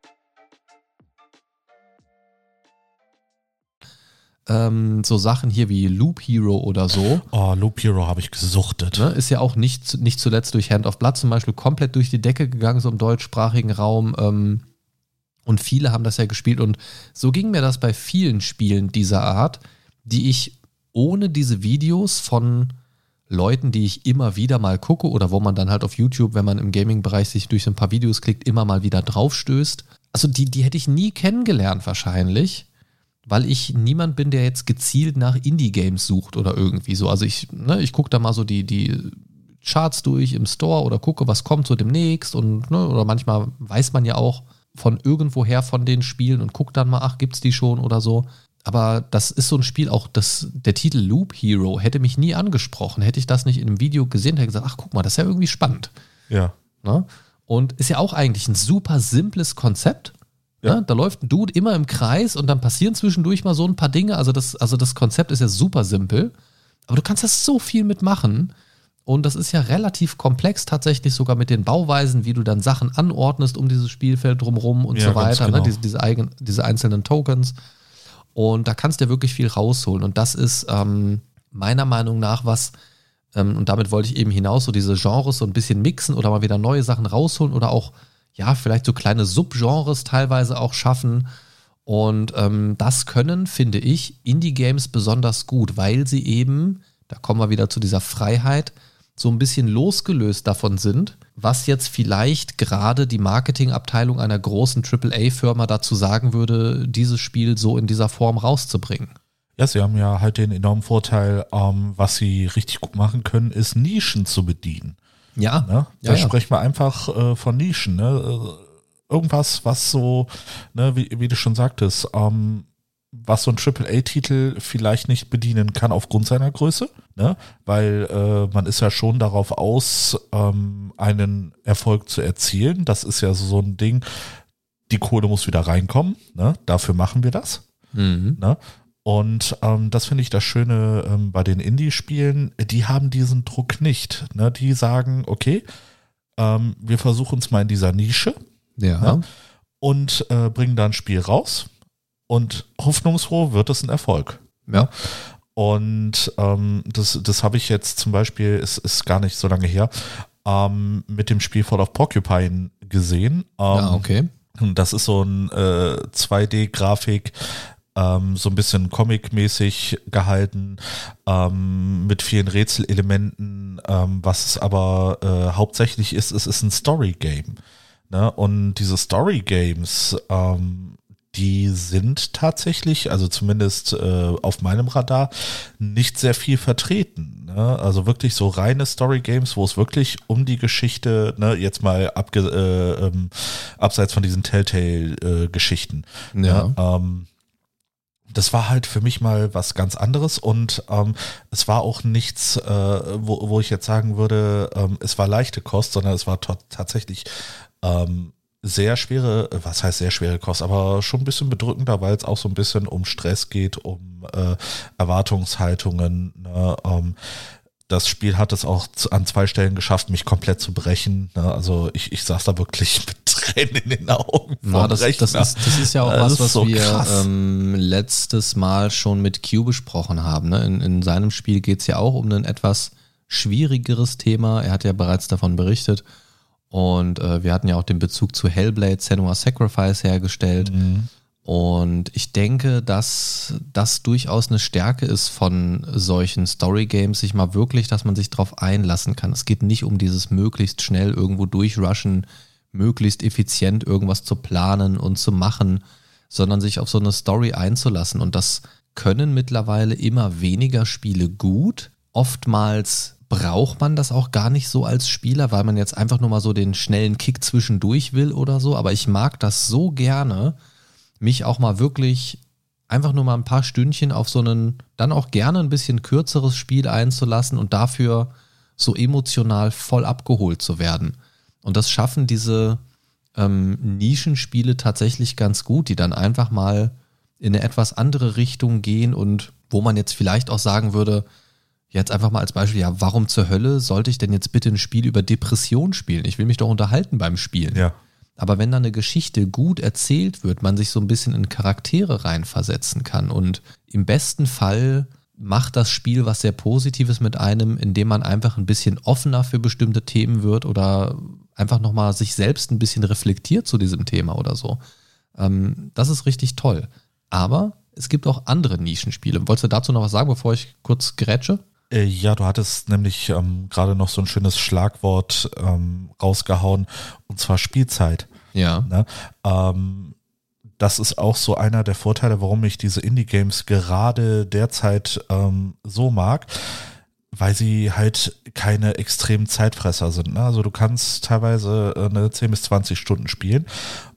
Ähm, so Sachen hier wie Loop Hero oder so. Oh, Loop Hero habe ich gesuchtet. Ne, ist ja auch nicht, nicht zuletzt durch Hand of Blood zum Beispiel komplett durch die Decke gegangen, so im deutschsprachigen Raum. Ähm, und viele haben das ja gespielt. Und so ging mir das bei vielen Spielen dieser Art, die ich ohne diese Videos von Leuten, die ich immer wieder mal gucke oder wo man dann halt auf YouTube, wenn man im Gaming-Bereich sich durch so ein paar Videos klickt, immer mal wieder draufstößt. Also die, die hätte ich nie kennengelernt wahrscheinlich, weil ich niemand bin, der jetzt gezielt nach Indie-Games sucht oder irgendwie so. Also ich, ne, ich gucke da mal so die, die Charts durch im Store oder gucke, was kommt so demnächst und, ne, oder manchmal weiß man ja auch von irgendwoher von den Spielen und guckt dann mal, ach, gibt's die schon oder so aber das ist so ein Spiel, auch das, der Titel Loop Hero hätte mich nie angesprochen. Hätte ich das nicht in einem Video gesehen, hätte ich gesagt, ach guck mal, das ist ja irgendwie spannend. Ja. Ne? Und ist ja auch eigentlich ein super simples Konzept. Ja. Ne? Da läuft ein Dude immer im Kreis und dann passieren zwischendurch mal so ein paar Dinge. Also das, also das Konzept ist ja super simpel. Aber du kannst das so viel mitmachen. Und das ist ja relativ komplex tatsächlich sogar mit den Bauweisen, wie du dann Sachen anordnest um dieses Spielfeld drumherum und ja, so weiter. Ne? Genau. Ne? Diese, diese, eigen, diese einzelnen Tokens. Und da kannst du wirklich viel rausholen. Und das ist ähm, meiner Meinung nach was, ähm, und damit wollte ich eben hinaus, so diese Genres so ein bisschen mixen oder mal wieder neue Sachen rausholen oder auch, ja, vielleicht so kleine Subgenres teilweise auch schaffen. Und ähm, das können, finde ich, Indie-Games besonders gut, weil sie eben, da kommen wir wieder zu dieser Freiheit, so ein bisschen losgelöst davon sind, was jetzt vielleicht gerade die Marketingabteilung einer großen AAA-Firma dazu sagen würde, dieses Spiel so in dieser Form rauszubringen. Ja, sie haben ja halt den enormen Vorteil, ähm, was sie richtig gut machen können, ist Nischen zu bedienen. Ja. Ne? Da ja, sprechen wir einfach äh, von Nischen. Ne? Äh, irgendwas, was so, ne, wie, wie du schon sagtest, ähm, was so ein AAA-Titel vielleicht nicht bedienen kann aufgrund seiner Größe. Ne? Weil äh, man ist ja schon darauf aus, ähm, einen Erfolg zu erzielen. Das ist ja so ein Ding, die Kohle muss wieder reinkommen. Ne? Dafür machen wir das. Mhm. Ne? Und ähm, das finde ich das Schöne ähm, bei den Indie-Spielen, die haben diesen Druck nicht. Ne? Die sagen, okay, ähm, wir versuchen es mal in dieser Nische Ja. Ja. und äh, bringen da ein Spiel raus. Und hoffnungsfroh wird es ein Erfolg. Ja. Und ähm, das, das habe ich jetzt zum Beispiel, es ist gar nicht so lange her, ähm, mit dem Spiel Fall of Porcupine gesehen. Ähm, ja, okay. das ist so ein äh, 2D-Grafik, ähm, so ein bisschen comic-mäßig gehalten, ähm, mit vielen Rätselelementen. Ähm, was es aber äh, hauptsächlich ist, es ist ein Story-Game. Ne? Und diese Story-Games, ähm, die sind tatsächlich, also zumindest äh, auf meinem Radar, nicht sehr viel vertreten. Ne? Also wirklich so reine Story-Games, wo es wirklich um die Geschichte, ne, jetzt mal abge äh, ähm, abseits von diesen Telltale-Geschichten. Ja. Ähm, das war halt für mich mal was ganz anderes und ähm, es war auch nichts, äh, wo, wo ich jetzt sagen würde, ähm, es war leichte Kost, sondern es war tatsächlich ähm, sehr schwere, äh, was heißt sehr schwere Kost, aber schon ein bisschen bedrückender, weil es auch so ein bisschen um Stress geht, um äh, Erwartungshaltungen. Ne? Ähm, das Spiel hat es auch zu, an zwei Stellen geschafft, mich komplett zu brechen. Ne? Also ich, ich saß da wirklich mit Tränen in den Augen. Ja, das, das, ist, das ist ja auch Das was, was so wir ähm, letztes Mal schon mit Q besprochen haben. Ne? In, in seinem Spiel geht es ja auch um ein etwas schwierigeres Thema. Er hat ja bereits davon berichtet. Und äh, wir hatten ja auch den Bezug zu Hellblade Senua Sacrifice hergestellt. Mhm. Und ich denke, dass das durchaus eine Stärke ist von solchen Story-Games, sich mal wirklich, dass man sich darauf einlassen kann. Es geht nicht um dieses möglichst schnell irgendwo durchrushen, möglichst effizient irgendwas zu planen und zu machen, sondern sich auf so eine Story einzulassen. Und das können mittlerweile immer weniger Spiele gut. Oftmals braucht man das auch gar nicht so als Spieler, weil man jetzt einfach nur mal so den schnellen Kick zwischendurch will oder so. Aber ich mag das so gerne, mich auch mal wirklich einfach nur mal ein paar Stündchen auf so einen, dann auch gerne ein bisschen kürzeres Spiel einzulassen und dafür so emotional voll abgeholt zu werden. Und das schaffen diese ähm, Nischenspiele tatsächlich ganz gut, die dann einfach mal in eine etwas andere Richtung gehen und wo man jetzt vielleicht auch sagen würde, jetzt einfach mal als Beispiel, ja, warum zur Hölle sollte ich denn jetzt bitte ein Spiel über Depression spielen? Ich will mich doch unterhalten beim Spielen. Ja. Aber wenn da eine Geschichte gut erzählt wird, man sich so ein bisschen in Charaktere reinversetzen kann und im besten Fall macht das Spiel was sehr Positives mit einem, indem man einfach ein bisschen offener für bestimmte Themen wird oder einfach nochmal sich selbst ein bisschen reflektiert zu diesem Thema oder so. Ähm, das ist richtig toll. Aber es gibt auch andere Nischenspiele. Wolltest du dazu noch was sagen, bevor ich kurz grätsche? Äh, Ja, du hattest nämlich ähm, gerade noch so ein schönes Schlagwort ähm, rausgehauen, und zwar Spielzeit. Ja. Ne? Ähm, das ist auch so einer der Vorteile, warum ich diese Indie-Games gerade derzeit ähm, so mag, weil sie halt keine extremen Zeitfresser sind. Ne? Also du kannst teilweise äh, eine 10 bis 20 Stunden spielen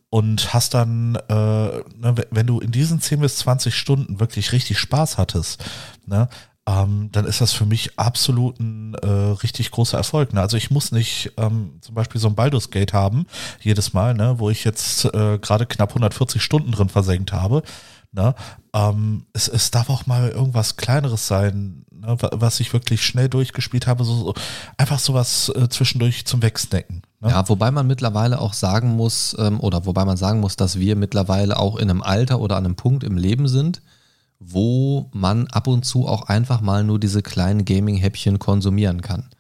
und hast dann, äh, ne, wenn du in diesen 10 bis 20 Stunden wirklich richtig Spaß hattest, ne, ähm, dann ist das für mich absolut ein äh, richtig großer Erfolg. Ne? Also ich muss nicht ähm, zum Beispiel so ein Baldur's Gate haben, jedes Mal, ne, wo ich jetzt äh, gerade knapp 140 Stunden drin versenkt habe. Ne? Ähm, es, es darf auch mal irgendwas Kleineres sein, ne, wa- was ich wirklich schnell durchgespielt habe. So, so einfach sowas äh, zwischendurch zum Wegsnacken. Ne? Ja, wobei man mittlerweile auch sagen muss, ähm, oder wobei man sagen muss, dass wir mittlerweile auch in einem Alter oder an einem Punkt im Leben sind, wo man ab und zu auch einfach mal nur diese kleinen Gaming-Häppchen konsumieren kann.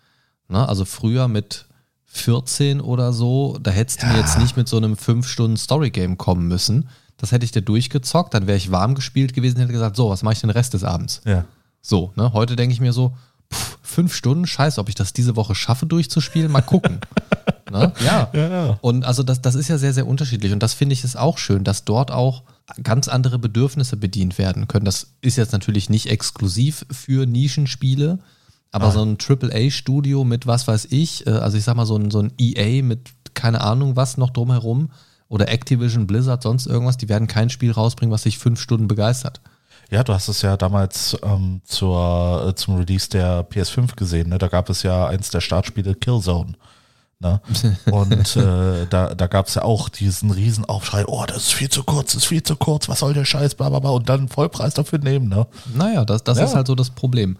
Ne? Also früher mit 14 oder so, da hättest du mir Ja. jetzt nicht mit so einem 5-Stunden-Story-Game kommen müssen. Das hätte ich dir durchgezockt, dann wäre ich warm gespielt gewesen und hätte gesagt, so, was mache ich den Rest des Abends? Ja. So, ne? Heute denke ich mir so, pff, fünf Stunden, scheiße, ob ich das diese Woche schaffe durchzuspielen, mal gucken. ne? Ja. Ja. Und also das, das ist ja sehr, sehr unterschiedlich. Und das finde ich ist auch schön, dass dort auch ganz andere Bedürfnisse bedient werden können. Das ist jetzt natürlich nicht exklusiv für Nischenspiele, aber so ein AAA-Studio mit was weiß ich, äh, also ich sag mal so ein, so ein EA mit keine Ahnung was noch drumherum oder Activision, Blizzard, sonst irgendwas, die werden kein Spiel rausbringen, was sich fünf Stunden begeistert. Ja, du hast es ja damals ähm, zur, äh, zum Release der PS5 gesehen. Ne? Da gab es ja eins der Startspiele Killzone. Ne? Und äh, da, da gab es ja auch diesen riesen Aufschrei, oh, das ist viel zu kurz, das ist viel zu kurz, was soll der Scheiß, bla bla bla, und dann Vollpreis dafür nehmen. Ne? Naja, das, das Ja. ist halt so das Problem.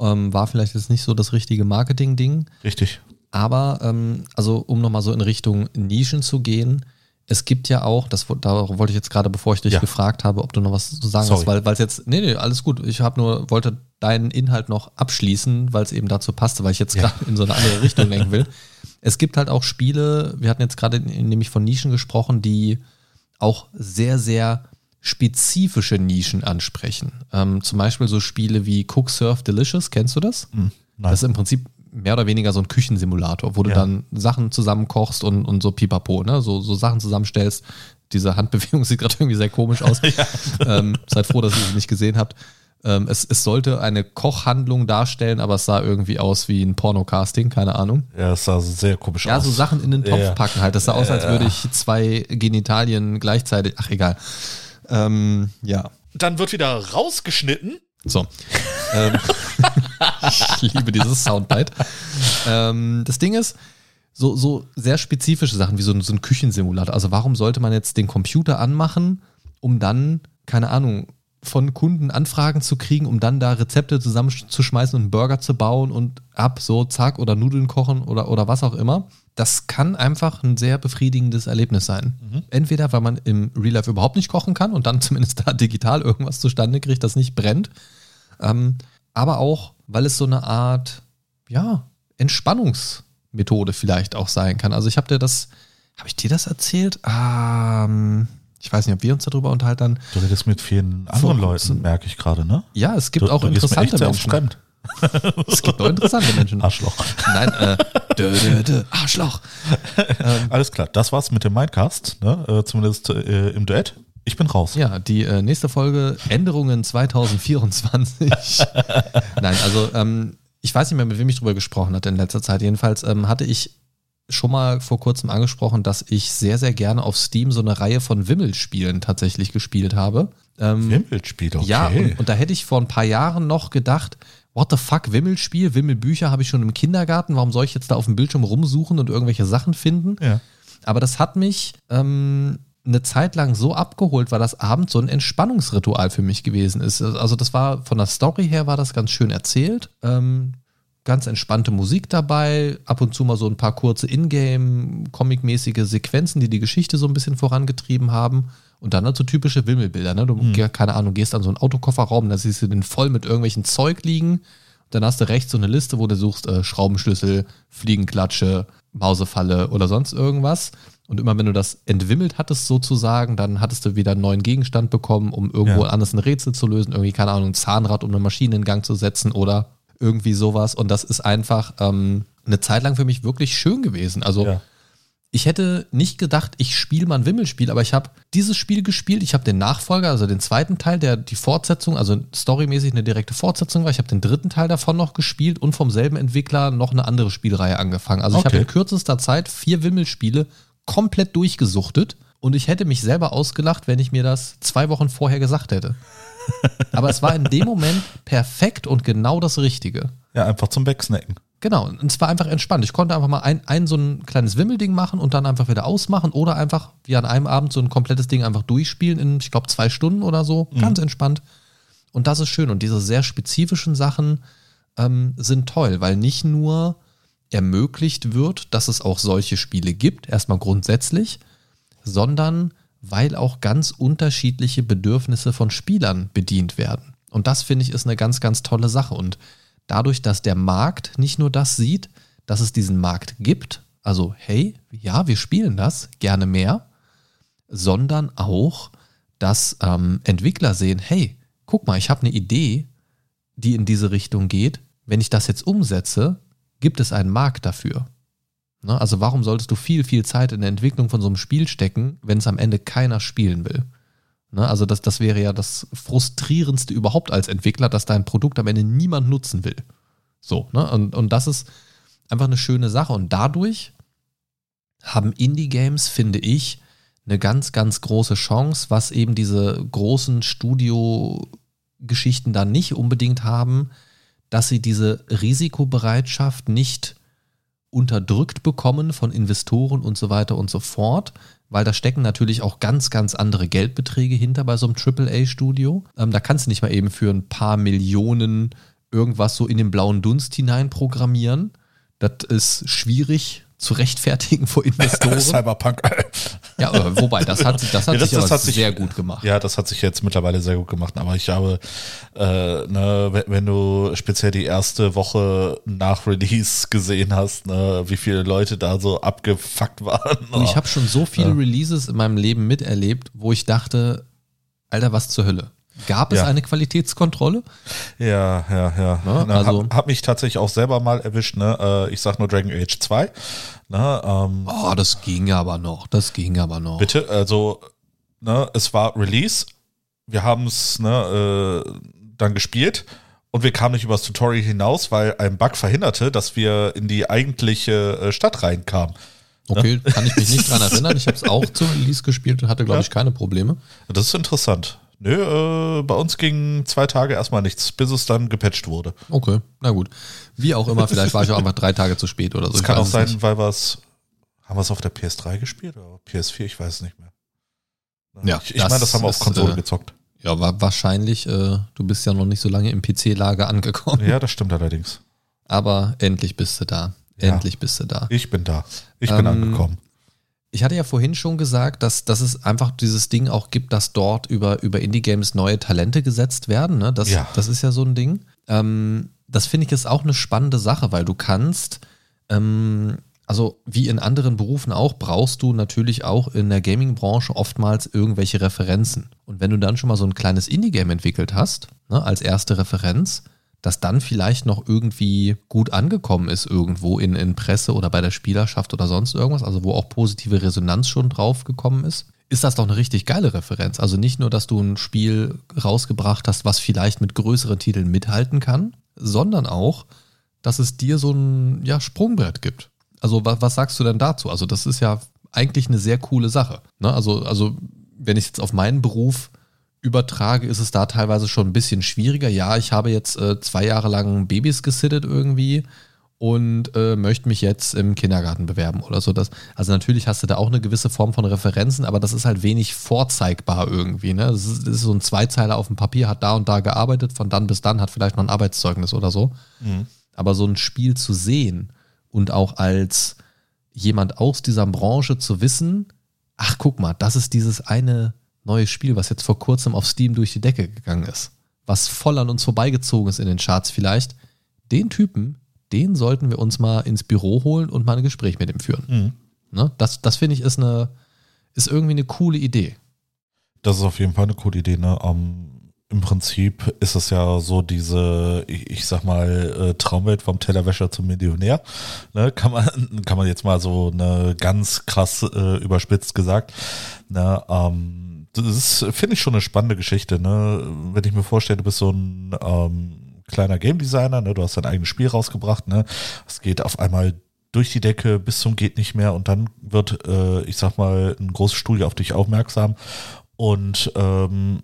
Ähm, war vielleicht jetzt nicht so das richtige Marketing-Ding, Richtig. aber ähm, also um nochmal so in Richtung Nischen zu gehen, es gibt ja auch, das da wollte ich jetzt gerade, bevor ich dich Ja. gefragt habe, ob du noch was zu sagen Sorry. hast, weil weil es jetzt, nee, nee, alles gut. Ich habe nur, wollte deinen Inhalt noch abschließen, weil es eben dazu passte, weil ich jetzt Ja. gerade in so eine andere Richtung lenken will. Es gibt halt auch Spiele, wir hatten jetzt gerade nämlich von Nischen gesprochen, die auch sehr, sehr spezifische Nischen ansprechen. Ähm, zum Beispiel so Spiele wie Cook Surf Delicious, kennst du das? Hm, nein. Das ist im Prinzip mehr oder weniger so ein Küchensimulator, wo du Ja. dann Sachen zusammenkochst und, und so pipapo, ne? so, so Sachen zusammenstellst. Diese Handbewegung sieht gerade irgendwie sehr komisch aus. ähm, seid froh, dass ihr sie nicht gesehen habt. Ähm, es, es sollte eine Kochhandlung darstellen, aber es sah irgendwie aus wie ein Pornocasting, keine Ahnung. ja, es sah sehr komisch Ja, aus. so Sachen in den Topf Ja. packen halt. Das sah aus, als würde ich zwei Genitalien gleichzeitig. Ach, egal. Ähm, ja. Dann wird wieder rausgeschnitten. So. ähm, ich liebe dieses Soundbite. Ähm, das Ding ist, so, so sehr spezifische Sachen wie so, ein- so ein Küchensimulator. Also warum sollte man jetzt den Computer anmachen, um dann, keine Ahnung, von Kunden Anfragen zu kriegen, um dann da Rezepte zusammenzuschmeißen und einen Burger zu bauen und ab, so, zack, oder Nudeln kochen oder, oder was auch immer. Das kann einfach ein sehr befriedigendes Erlebnis sein. Entweder, weil man im Real Life überhaupt nicht kochen kann und dann zumindest da digital irgendwas zustande kriegt, das nicht brennt. Ähm, aber auch, weil es so eine Art, ja, Entspannungsmethode vielleicht auch sein kann. Also ich habe dir das, habe ich dir das erzählt? Ähm, ich weiß nicht, ob wir uns darüber unterhalten. Du redest mit vielen anderen. Leuten, merke ich gerade, ne? Ja, es gibt du, auch interessante Menschen. Es gibt auch interessante Menschen. Arschloch. Nein, äh, dö, dö, dö, Arschloch. Alles klar, das war's mit dem Mindcast, ne? äh, zumindest äh, im Duett. Ich bin raus. Ja, die äh, nächste Folge Änderungen 2024. Nein, also ähm, ich weiß nicht mehr, mit wem ich drüber gesprochen hatte in letzter Zeit. Jedenfalls ähm, hatte ich schon mal vor kurzem angesprochen, dass ich sehr, sehr gerne auf Steam so eine Reihe von Wimmelspielen tatsächlich gespielt habe. Ähm, Wimmelspiel, okay. Ja, und, und da hätte ich vor ein paar Jahren noch gedacht, what the fuck, Wimmelspiel, Wimmelbücher habe ich schon im Kindergarten, warum soll ich jetzt da auf dem Bildschirm rumsuchen und irgendwelche Sachen finden? ja. Aber das hat mich ähm, eine Zeit lang so abgeholt, weil das abends so ein Entspannungsritual für mich gewesen ist. Also das war von der Story her war das ganz schön erzählt. Ähm, ganz entspannte Musik dabei, ab und zu mal so ein paar kurze Ingame-Comic-mäßige Sequenzen, die die Geschichte so ein bisschen vorangetrieben haben. Und dann halt so typische Wimmelbilder. Ne? Du, ge- keine Ahnung, gehst an so einen Autokofferraum, da siehst du den voll mit irgendwelchen Zeug liegen. Dann hast du rechts so eine Liste, wo du suchst äh, Schraubenschlüssel, Fliegenklatsche, Mausefalle oder sonst irgendwas. Und immer wenn du das entwimmelt hattest sozusagen, dann hattest du wieder einen neuen Gegenstand bekommen, um irgendwo Ja. anders ein Rätsel zu lösen. Irgendwie, keine Ahnung, ein Zahnrad, um eine Maschine in Gang zu setzen oder irgendwie sowas. Und das ist einfach ähm, eine Zeit lang für mich wirklich schön gewesen. Also Ja. ich hätte nicht gedacht, ich spiele mal ein Wimmelspiel, aber ich habe dieses Spiel gespielt. Ich habe den Nachfolger, also den zweiten Teil, der die Fortsetzung, also storymäßig eine direkte Fortsetzung war. Ich habe den dritten Teil davon noch gespielt und vom selben Entwickler noch eine andere Spielreihe angefangen. Also ich Okay. habe in kürzester Zeit vier Wimmelspiele komplett durchgesuchtet und ich hätte mich selber ausgelacht, wenn ich mir das zwei Wochen vorher gesagt hätte. Aber es war in dem Moment perfekt und genau das Richtige. ja, einfach zum Wegsnacken. Genau, und es war einfach entspannt. Ich konnte einfach mal ein, ein so ein kleines Wimmelding machen und dann einfach wieder ausmachen oder einfach wie an einem Abend so ein komplettes Ding einfach durchspielen in, ich glaube, zwei Stunden oder so. Ganz entspannt. Und das ist schön. Und diese sehr spezifischen Sachen ähm, sind toll, weil nicht nur ermöglicht wird, dass es auch solche Spiele gibt, erstmal grundsätzlich, sondern weil auch ganz unterschiedliche Bedürfnisse von Spielern bedient werden. Und das finde ich ist eine ganz, ganz tolle Sache. Und dadurch, dass der Markt nicht nur das sieht, dass es diesen Markt gibt, also hey, ja, wir spielen das, gerne mehr, sondern auch, dass ähm, Entwickler sehen, hey, guck mal, ich habe eine Idee, die in diese Richtung geht. Wenn ich das jetzt umsetze, gibt es einen Markt dafür. Ne? Also warum solltest du viel, viel Zeit in der Entwicklung von so einem Spiel stecken, wenn es am Ende keiner spielen will? Ne? Also das, das wäre ja das frustrierendste überhaupt als Entwickler, dass dein Produkt am Ende niemand nutzen will. So, ne? Und, und das ist einfach eine schöne Sache. Und dadurch haben Indie-Games, finde ich, eine ganz, ganz große Chance, was eben diese großen Studio Geschichten da nicht unbedingt haben, dass sie diese Risikobereitschaft nicht unterdrückt bekommen von Investoren und so weiter und so fort, weil da stecken natürlich auch ganz, ganz andere Geldbeträge hinter bei so einem AAA-Studio. Ähm, da kannst du nicht mal eben für ein paar Millionen irgendwas so in den blauen Dunst hinein programmieren. Das ist schwierig zu rechtfertigen vor Investoren. Cyberpunk. ja, aber wobei, das hat, das hat Ja, das- sich das hat sich- sehr gut gemacht. Ja, das hat sich jetzt mittlerweile sehr gut gemacht. Aber ich habe, äh, ne, wenn, wenn du speziell die erste Woche nach Release gesehen hast, ne, wie viele Leute da so abgefuckt waren. Und ich habe schon so viele Releases in meinem Leben miterlebt, wo ich dachte, Alter, was zur Hölle? Gab es Ja. eine Qualitätskontrolle? Ja, ja, ja. Ne, Ne, also- hab, hab mich tatsächlich auch selber mal erwischt, ne? Äh, ich sag nur Dragon Age 2. Ne, ähm, Oh, das ging aber noch. Das ging aber noch. Bitte, also, ne, es war Release. Wir haben es ne, äh, dann gespielt und wir kamen nicht über das Tutorial hinaus, weil ein Bug verhinderte, dass wir in die eigentliche äh, Stadt reinkamen. Okay, kann ich mich nicht dran erinnern. Ich habe es auch zum Release gespielt und hatte, glaube ich, keine Probleme. Das ist interessant. Nö, äh, bei uns ging zwei Tage erstmal nichts, bis es dann gepatcht wurde. Okay, na gut. Wie auch immer, vielleicht war ich auch einfach drei Tage zu spät oder so. Das Ich kann auch sein, nicht. weil wir es. Haben wir es auf der PS3 gespielt oder PS4? Ich weiß es nicht mehr. Ja, ich ich meine, das haben wir auf Konsole äh, gezockt. Ja, war wahrscheinlich, äh, du bist ja noch nicht so lange im PC-Lager angekommen. Ja, das stimmt allerdings. Aber endlich bist du da. Ja. Endlich bist du da. Ich bin da. Ich bin Ähm, angekommen. Ich hatte ja vorhin schon gesagt, dass, dass es einfach dieses Ding auch gibt, dass dort über, über Indie-Games neue Talente gesetzt werden. Ne? Das, Ja. das ist ja so ein Ding. Ähm, das finde ich ist auch eine spannende Sache, weil du kannst, ähm, also wie in anderen Berufen auch, brauchst du natürlich auch in der Gaming-Branche oftmals irgendwelche Referenzen. Und wenn du dann schon mal so ein kleines Indie-Game entwickelt hast, ne, als erste Referenz, das dann vielleicht noch irgendwie gut angekommen ist irgendwo in, in Presse oder bei der Spielerschaft oder sonst irgendwas, also wo auch positive Resonanz schon drauf gekommen ist, ist das doch eine richtig geile Referenz. Also nicht nur, dass du ein Spiel rausgebracht hast, was vielleicht mit größeren Titeln mithalten kann, sondern auch, dass es dir so ein ja, Sprungbrett gibt. Also was, was sagst du denn dazu? Also das ist ja eigentlich eine sehr coole Sache. Ne? Also, also wenn ich jetzt auf meinen Beruf übertrage, ist es da teilweise schon ein bisschen schwieriger. Ja, ich habe jetzt äh, zwei Jahre lang Babys gesittet irgendwie und äh, möchte mich jetzt im Kindergarten bewerben oder so. Das, also natürlich hast du da auch eine gewisse Form von Referenzen, aber das ist halt wenig vorzeigbar irgendwie. Ne? Das, ist, das ist so ein Zweizeiler auf dem Papier, hat da und da gearbeitet, von dann bis dann, hat vielleicht noch ein Arbeitszeugnis oder so. Aber so ein Spiel zu sehen und auch als jemand aus dieser Branche zu wissen, ach guck mal, das ist dieses eine neue Spiel, was jetzt vor kurzem auf Steam durch die Decke gegangen ist, was voll an uns vorbeigezogen ist in den Charts vielleicht, den Typen, den sollten wir uns mal ins Büro holen und mal ein Gespräch mit ihm führen. Ne? Das, das finde ich ist eine, ist irgendwie eine coole Idee. Das ist auf jeden Fall eine coole Idee. Ne? Ähm, Im Prinzip ist es ja so diese, ich, ich sag mal, äh, Traumwelt vom Tellerwäscher zum Millionär. Ne? Kann, man, kann man jetzt mal so eine ganz krass äh, überspitzt gesagt. Ne? Ähm, das finde ich, schon eine spannende Geschichte. Ne? Wenn ich mir vorstelle, du bist so ein ähm, kleiner Game Designer, ne? du hast dein eigenes Spiel rausgebracht, ne? es geht auf einmal durch die Decke bis zum geht nicht mehr und dann wird, äh, ich sag mal, ein großes Studio auf dich aufmerksam und ähm,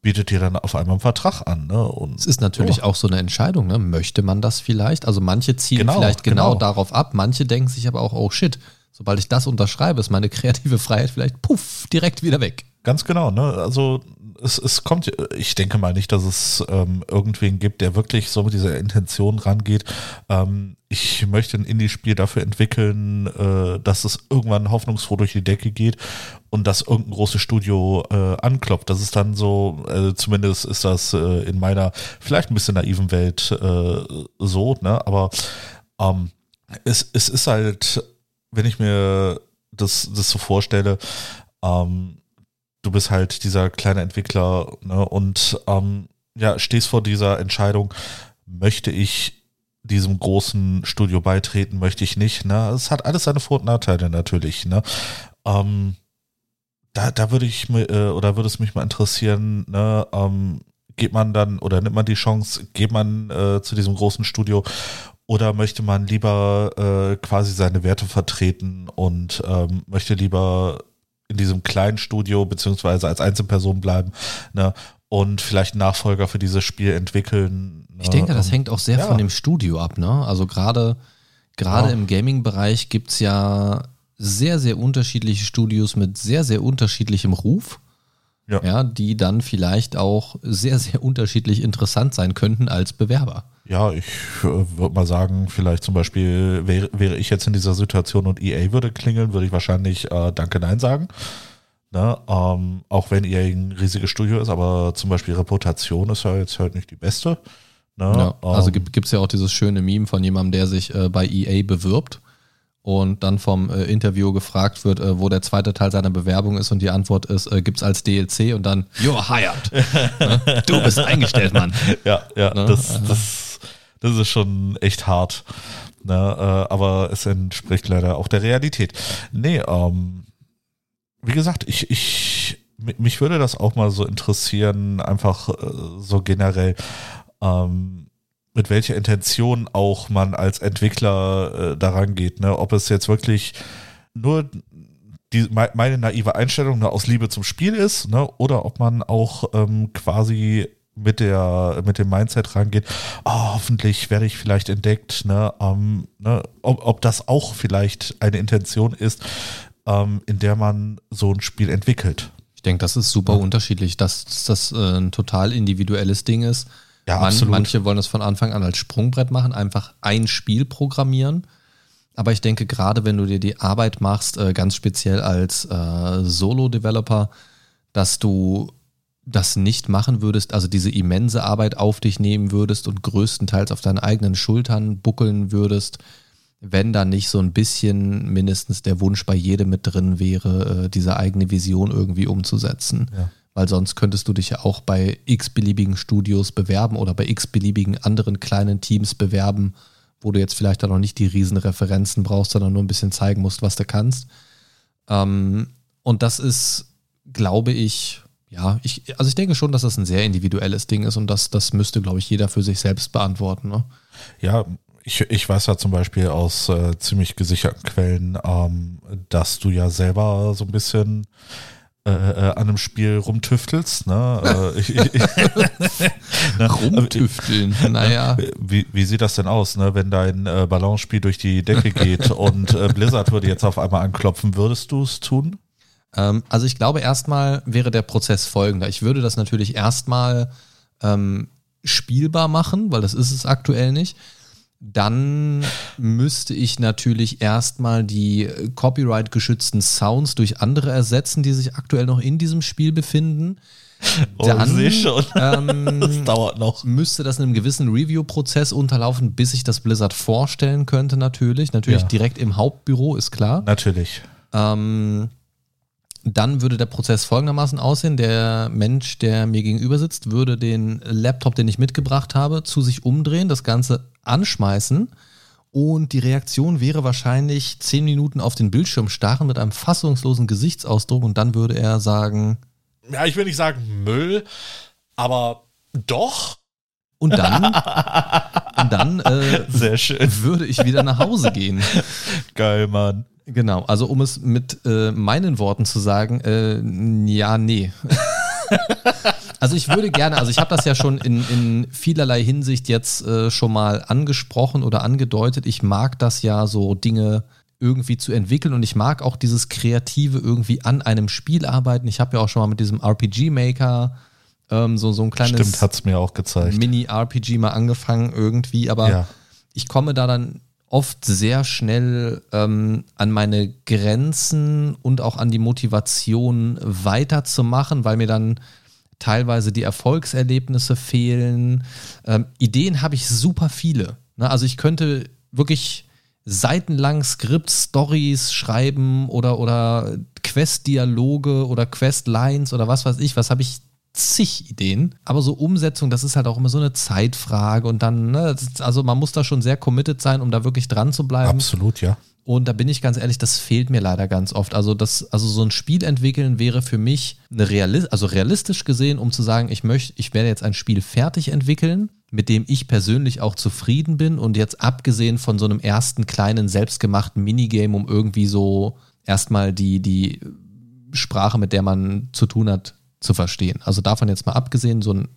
bietet dir dann auf einmal einen Vertrag an. Ne? Und, Es ist natürlich auch so eine Entscheidung, ne? möchte man das vielleicht? Also manche ziehen Genau, vielleicht genau, genau. darauf ab, manche denken sich aber auch, oh shit, sobald ich das unterschreibe, ist meine kreative Freiheit vielleicht puff, direkt wieder weg. Ganz genau, ne? Also es, es kommt, ich denke mal nicht, dass es ähm, irgendwen gibt, der wirklich so mit dieser Intention rangeht. Ähm, ich möchte ein Indie-Spiel dafür entwickeln, äh, dass es irgendwann hoffnungsfroh durch die Decke geht und dass irgendein großes Studio äh, anklopft. Das ist dann so, äh, zumindest ist das äh, in meiner vielleicht ein bisschen naiven Welt äh, so, ne? Aber ähm, es, es ist halt, wenn ich mir das, das so vorstelle, ähm, du bist halt dieser kleine Entwickler ne, und ähm, ja, stehst vor dieser Entscheidung, möchte ich diesem großen Studio beitreten, möchte ich nicht. Ne? Es hat alles seine Vor- und Nachteile natürlich. Ne? Ähm, da, da würde ich mir, äh, oder würde es mich mal interessieren, ne, ähm, geht man dann oder nimmt man die Chance, geht man äh, zu diesem großen Studio oder möchte man lieber äh, quasi seine Werte vertreten und ähm, möchte lieber in diesem kleinen Studio beziehungsweise als Einzelperson bleiben ne, und vielleicht Nachfolger für dieses Spiel entwickeln. Ich denke, das hängt auch sehr ja. von dem Studio ab, ne? Also gerade gerade Ja. im Gaming-Bereich gibt's ja sehr, sehr unterschiedliche Studios mit sehr, sehr unterschiedlichem Ruf. Ja. ja, die dann vielleicht auch sehr, sehr unterschiedlich interessant sein könnten als Bewerber. Ja, ich äh, würde mal sagen, vielleicht zum Beispiel wäre, wäre ich jetzt in dieser Situation und EA würde klingeln, würde ich wahrscheinlich äh, Danke Nein sagen. Ne? Ähm, auch wenn EA ein riesiges Studio ist, aber zum Beispiel Reputation ist ja jetzt halt nicht die beste. Ne? Ja, also Ähm, gibt gibt's ja auch dieses schöne Meme von jemandem, der sich äh, bei EA bewirbt und dann vom äh, Interview gefragt wird, äh, wo der zweite Teil seiner Bewerbung ist und die Antwort ist, äh, gibt's als DLC und dann, you're hired. ne? Du bist eingestellt, Mann. Ja, ja, Ne? das, das, das ist schon echt hart. Ne, äh, aber es entspricht leider auch der Realität. Nee, ähm, wie gesagt, ich, ich, mi- mich würde das auch mal so interessieren, einfach äh, so generell, ähm, mit welcher Intention auch man als Entwickler äh, daran geht, ne? Ob es jetzt wirklich nur die, mei- meine naive Einstellung ne, aus Liebe zum Spiel ist, ne, oder ob man auch ähm, quasi mit der mit dem Mindset rangeht, ah, hoffentlich werde ich vielleicht entdeckt, ne, ähm, ne, ob, ob das auch vielleicht eine Intention ist, ähm, in der man so ein Spiel entwickelt. Ich denke, das ist super unterschiedlich, dass, dass das äh, ein total individuelles Ding ist. Ja, Man, absolut. manche wollen das von Anfang an als Sprungbrett machen, einfach ein Spiel programmieren. Aber ich denke, gerade wenn du dir die Arbeit machst, äh, ganz speziell als äh, Solo-Developer, dass du das nicht machen würdest, also diese immense Arbeit auf dich nehmen würdest und größtenteils auf deinen eigenen Schultern buckeln würdest, wenn da nicht so ein bisschen mindestens der Wunsch bei jedem mit drin wäre, äh, diese eigene Vision irgendwie umzusetzen. Ja. Weil sonst könntest du dich ja auch bei x-beliebigen Studios bewerben oder bei x-beliebigen anderen kleinen Teams bewerben, wo du jetzt vielleicht dann noch nicht die riesen Referenzen brauchst, sondern nur ein bisschen zeigen musst, was du kannst. Ähm, und das ist, glaube ich, ja, ich, also ich denke schon, dass das ein sehr individuelles Ding ist und das, das müsste, glaube ich, jeder für sich selbst beantworten. Ne? Ja, ich, ich weiß ja zum Beispiel aus äh, ziemlich gesicherten Quellen, ähm, dass du ja selber so ein bisschen äh, äh, an einem Spiel rumtüftelst. Ne? äh, ich, ich, ne? Rumtüfteln, naja. Wie, wie sieht das denn aus, ne? wenn dein äh, Ballonspiel durch die Decke geht und äh, Blizzard würde jetzt auf einmal anklopfen, würdest du es tun? Ähm, also ich glaube, erstmal wäre der Prozess folgender. Ich würde das natürlich erstmal ähm, spielbar machen, weil das ist es aktuell nicht. Dann müsste ich natürlich erstmal die äh, copyright-geschützten Sounds durch andere ersetzen, die sich aktuell noch in diesem Spiel befinden. Oh, Dann seh schon. ähm, Das dauert noch. müsste das in einem gewissen Review-Prozess unterlaufen, bis ich das Blizzard vorstellen könnte, natürlich. Natürlich Ja. direkt im Hauptbüro, ist klar. Natürlich. Ähm, dann würde der Prozess folgendermaßen aussehen. Der Mensch, der mir gegenüber sitzt, würde den Laptop, den ich mitgebracht habe, zu sich umdrehen, das Ganze anschmeißen und die Reaktion wäre wahrscheinlich zehn Minuten auf den Bildschirm starren mit einem fassungslosen Gesichtsausdruck und dann würde er sagen, Ja, ich will nicht sagen Müll, aber doch. Und dann, und dann äh, würde ich wieder nach Hause gehen. Geil, Mann. Genau, also um es mit äh, meinen Worten zu sagen, äh, ja, nee. also ich würde gerne, also ich habe das ja schon in, in vielerlei Hinsicht jetzt äh, schon mal angesprochen oder angedeutet. Ich mag das ja so Dinge irgendwie zu entwickeln und ich mag auch dieses Kreative irgendwie an einem Spiel arbeiten. Ich habe ja auch schon mal mit diesem RPG Maker ähm, so, so ein kleines Stimmt, hat's mir auch gezeigt. Mini-RPG mal angefangen irgendwie, aber Ja. ich komme da dann oft sehr schnell ähm, an meine Grenzen und auch an die Motivation weiterzumachen, weil mir dann teilweise die Erfolgserlebnisse fehlen. Ähm, Ideen habe ich super viele. Ne? Also ich könnte wirklich seitenlang Skripts, Stories schreiben oder, oder Quest-Dialoge oder Quest-Lines oder was weiß ich, was habe ich zig Ideen, aber so Umsetzung, das ist halt auch immer so eine Zeitfrage und dann, ne, also man muss da schon sehr committed sein, um da wirklich dran zu bleiben. Absolut, ja. Und da bin ich ganz ehrlich, das fehlt mir leider ganz oft. Also das, also so ein Spiel entwickeln wäre für mich eine realis also realistisch gesehen, um zu sagen, ich möchte, ich werde jetzt ein Spiel fertig entwickeln, mit dem ich persönlich auch zufrieden bin und jetzt abgesehen von so einem ersten kleinen selbstgemachten Minigame, um irgendwie so erstmal die, die Sprache, mit der man zu tun hat, zu verstehen. Also davon jetzt mal abgesehen, so ein,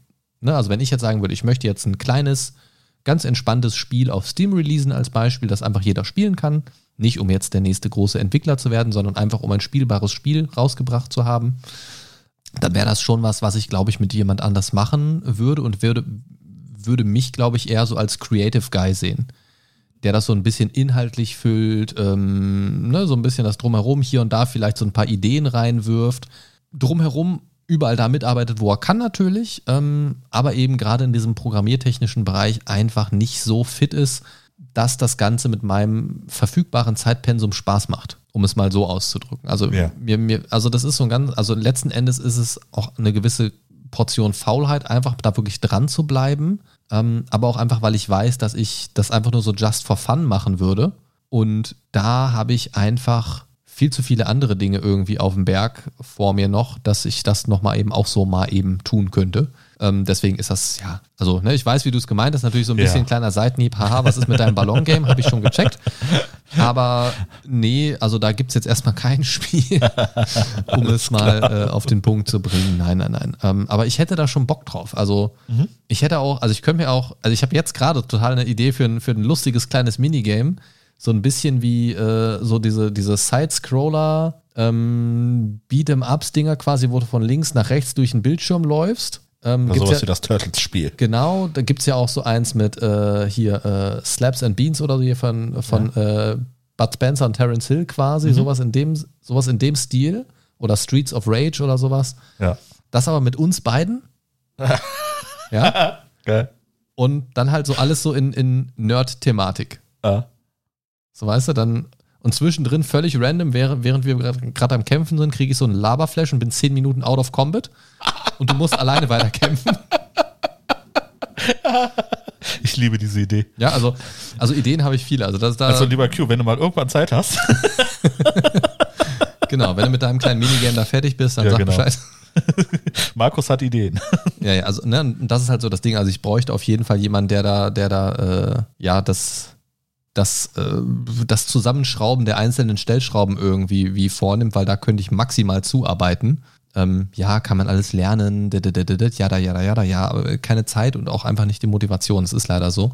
ne, also wenn ich jetzt sagen würde, ich möchte jetzt ein kleines, ganz entspanntes Spiel auf Steam releasen als Beispiel, das einfach jeder spielen kann, nicht um jetzt der nächste große Entwickler zu werden, sondern einfach um ein spielbares Spiel rausgebracht zu haben, dann wäre das schon was, was ich, glaube ich, mit jemand anders machen würde und würde, würde mich, glaube ich, eher so als Creative Guy sehen der das so ein bisschen inhaltlich füllt, ähm, ne, so ein bisschen das Drumherum hier und da vielleicht so ein paar Ideen reinwirft. Drumherum überall da mitarbeitet, wo er kann natürlich, ähm, aber eben gerade in diesem programmiertechnischen Bereich einfach nicht so fit ist, dass das Ganze mit meinem verfügbaren Zeitpensum Spaß macht, um es mal so auszudrücken. Also Ja. mir, mir, also das ist so ein ganz, also letzten Endes ist es auch eine gewisse Portion Faulheit, einfach da wirklich dran zu bleiben. Ähm, aber auch einfach, weil ich weiß, dass ich das einfach nur so just for fun machen würde. Und da habe ich einfach viel zu viele andere Dinge irgendwie auf dem Berg vor mir noch, dass ich das nochmal eben auch so mal eben tun könnte. Ähm, deswegen ist das, ja, also ne, ich weiß, wie du es gemeint hast, natürlich so ein Ja. bisschen kleiner Seitenhieb, haha, was ist mit deinem Ballon-Game, habe ich schon gecheckt. Aber nee, also da gibt es jetzt erstmal kein Spiel, um es mal äh, auf den Punkt zu bringen. Nein, nein, nein. Ähm, aber ich hätte da schon Bock drauf. Also ich hätte auch, also ich könnte mir auch, also ich habe jetzt gerade total eine Idee für ein, für ein lustiges kleines Minigame. So ein bisschen wie äh, so diese, diese Side-Scroller, ähm, Beat'em-Ups-Dinger quasi, wo du von links nach rechts durch den Bildschirm läufst. Ähm, Also sowas ja, wie das Turtles-Spiel. Genau, da gibt es ja auch so eins mit äh, hier äh, Slaps and Beans oder so hier von, von äh, Bud Spencer und Terence Hill quasi, sowas in dem, sowas in dem Stil. Oder Streets of Rage oder sowas. Ja. Das aber mit uns beiden. ja. Geil. Und dann halt so alles so in, in Nerd-Thematik. Ja. So weißt du, dann. Und zwischendrin völlig random, während, während wir gerade am Kämpfen sind, kriege ich so einen Laberflash und bin 10 Minuten out of combat. Und du musst alleine weiter kämpfen. Ich liebe diese Idee. Ja, also, also Ideen habe ich viele. Also, das da, Also lieber Q, wenn du mal irgendwann Zeit hast. genau, wenn du mit deinem kleinen Minigame da fertig bist, dann Ja, sag genau. Bescheid. Markus hat Ideen. Ja, ja, also, ne, das ist halt so das Ding. Also, ich bräuchte auf jeden Fall jemanden, der da, der da, äh, ja, das, das, äh, das Zusammenschrauben der einzelnen Stellschrauben irgendwie wie vornimmt, weil da könnte ich maximal zuarbeiten. Ähm, ja, kann man alles lernen, ja, da, ja, da, ja, da, ja, aber keine Zeit und auch einfach nicht die Motivation. Es ist leider so.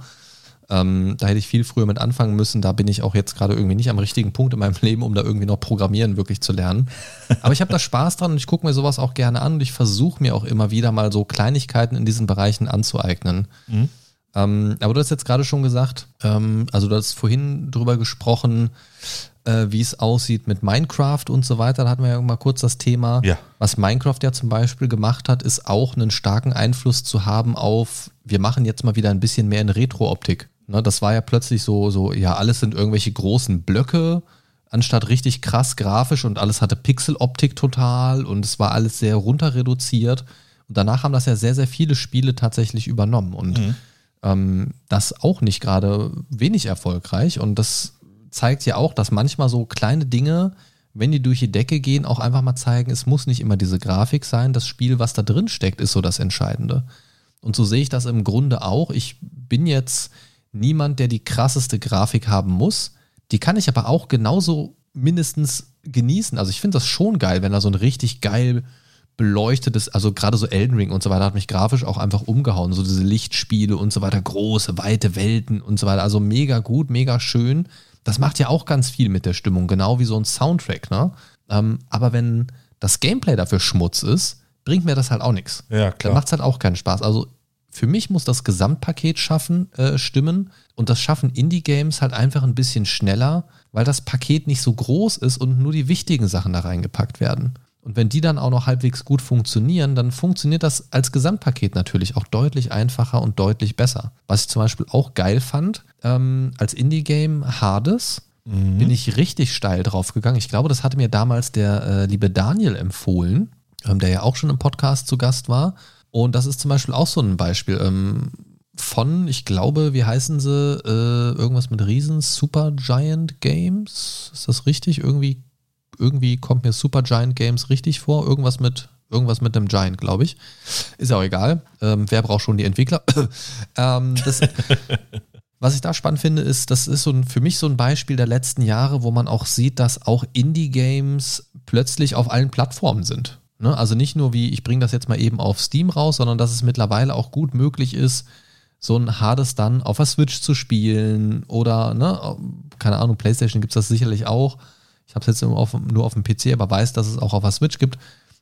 Ähm, da hätte ich viel früher mit anfangen müssen. Da bin ich auch jetzt gerade irgendwie nicht am richtigen Punkt in meinem Leben, um da irgendwie noch Programmieren wirklich zu lernen. Aber ich habe da Spaß dran und ich gucke mir sowas auch gerne an und ich versuche mir auch immer wieder mal so Kleinigkeiten in diesen Bereichen anzueignen. Ähm, aber du hast jetzt gerade schon gesagt, ähm, also du hast vorhin drüber gesprochen, äh, wie es aussieht mit Minecraft und so weiter. Da hatten wir ja mal kurz das Thema. Ja. Was Minecraft ja zum Beispiel gemacht hat, ist auch einen starken Einfluss zu haben auf, wir machen jetzt mal wieder ein bisschen mehr in Retro-Optik. Ne, das war ja plötzlich so, so, ja, alles sind irgendwelche großen Blöcke, anstatt richtig krass grafisch und alles hatte Pixel-Optik total und es war alles sehr runter reduziert. Und danach haben das ja sehr, sehr viele Spiele tatsächlich übernommen und ähm, das auch nicht gerade wenig erfolgreich. Und das zeigt ja auch, dass manchmal so kleine Dinge, wenn die durch die Decke gehen, auch einfach mal zeigen, es muss nicht immer diese Grafik sein. Das Spiel, was da drin steckt, ist so das Entscheidende. Und so sehe ich das im Grunde auch. Ich bin jetzt niemand, der die krasseste Grafik haben muss. Die kann ich aber auch genauso mindestens genießen. Also ich finde das schon geil, wenn da so ein richtig geil beleuchtetes, also gerade so Elden Ring und so weiter hat mich grafisch auch einfach umgehauen. So diese Lichtspiele und so weiter, große, weite Welten und so weiter. Also mega gut, mega schön. Das macht ja auch ganz viel mit der Stimmung, genau wie so ein Soundtrack, ne? Ähm, aber wenn das Gameplay dafür Schmutz ist, bringt mir das halt auch nichts. Ja, Dann klar. macht es halt auch keinen Spaß. Also für mich muss das Gesamtpaket schaffen, äh, stimmen und das schaffen Indie-Games halt einfach ein bisschen schneller, weil das Paket nicht so groß ist und nur die wichtigen Sachen da reingepackt werden. Und wenn die dann auch noch halbwegs gut funktionieren, dann funktioniert das als Gesamtpaket natürlich auch deutlich einfacher und deutlich besser. Was ich zum Beispiel auch geil fand, ähm, als Indie-Game Hades, bin ich richtig steil drauf gegangen. Ich glaube, das hatte mir damals der äh, liebe Daniel empfohlen, ähm, der ja auch schon im Podcast zu Gast war. Und das ist zum Beispiel auch so ein Beispiel ähm, von, ich glaube, wie heißen sie, äh, irgendwas mit Riesen, Super Giant Games. Ist das richtig? Irgendwie, irgendwie kommt mir Super Giant Games richtig vor. Irgendwas mit, irgendwas mit einem Giant, glaube ich. Ist ja auch egal. Ähm, wer braucht schon die Entwickler? ähm, das, was ich da spannend finde, ist, das ist so ein, für mich so ein Beispiel der letzten Jahre, wo man auch sieht, dass auch Indie-Games plötzlich auf allen Plattformen sind. Ne? Also nicht nur wie, ich bringe das jetzt mal eben auf Steam raus, sondern dass es mittlerweile auch gut möglich ist, so ein Hades dann auf der Switch zu spielen oder, ne, keine Ahnung, PlayStation gibt es das sicherlich auch. Ich habe es jetzt nur auf, nur auf dem PC, aber weiß, dass es auch auf der Switch gibt,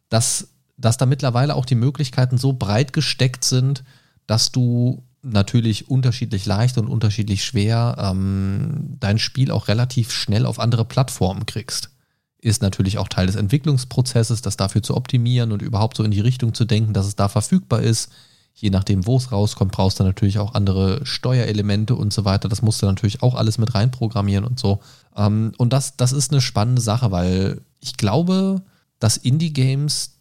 dass, dass da mittlerweile auch die Möglichkeiten so breit gesteckt sind, dass du natürlich unterschiedlich leicht und unterschiedlich schwer ähm, dein Spiel auch relativ schnell auf andere Plattformen kriegst. Ist natürlich auch Teil des Entwicklungsprozesses, das dafür zu optimieren und überhaupt so in die Richtung zu denken, dass es da verfügbar ist. Je nachdem, wo es rauskommt, brauchst du natürlich auch andere Steuerelemente und so weiter. Das musst du natürlich auch alles mit reinprogrammieren und so. Ähm, und das, das ist eine spannende Sache, weil ich glaube, dass Indie-Games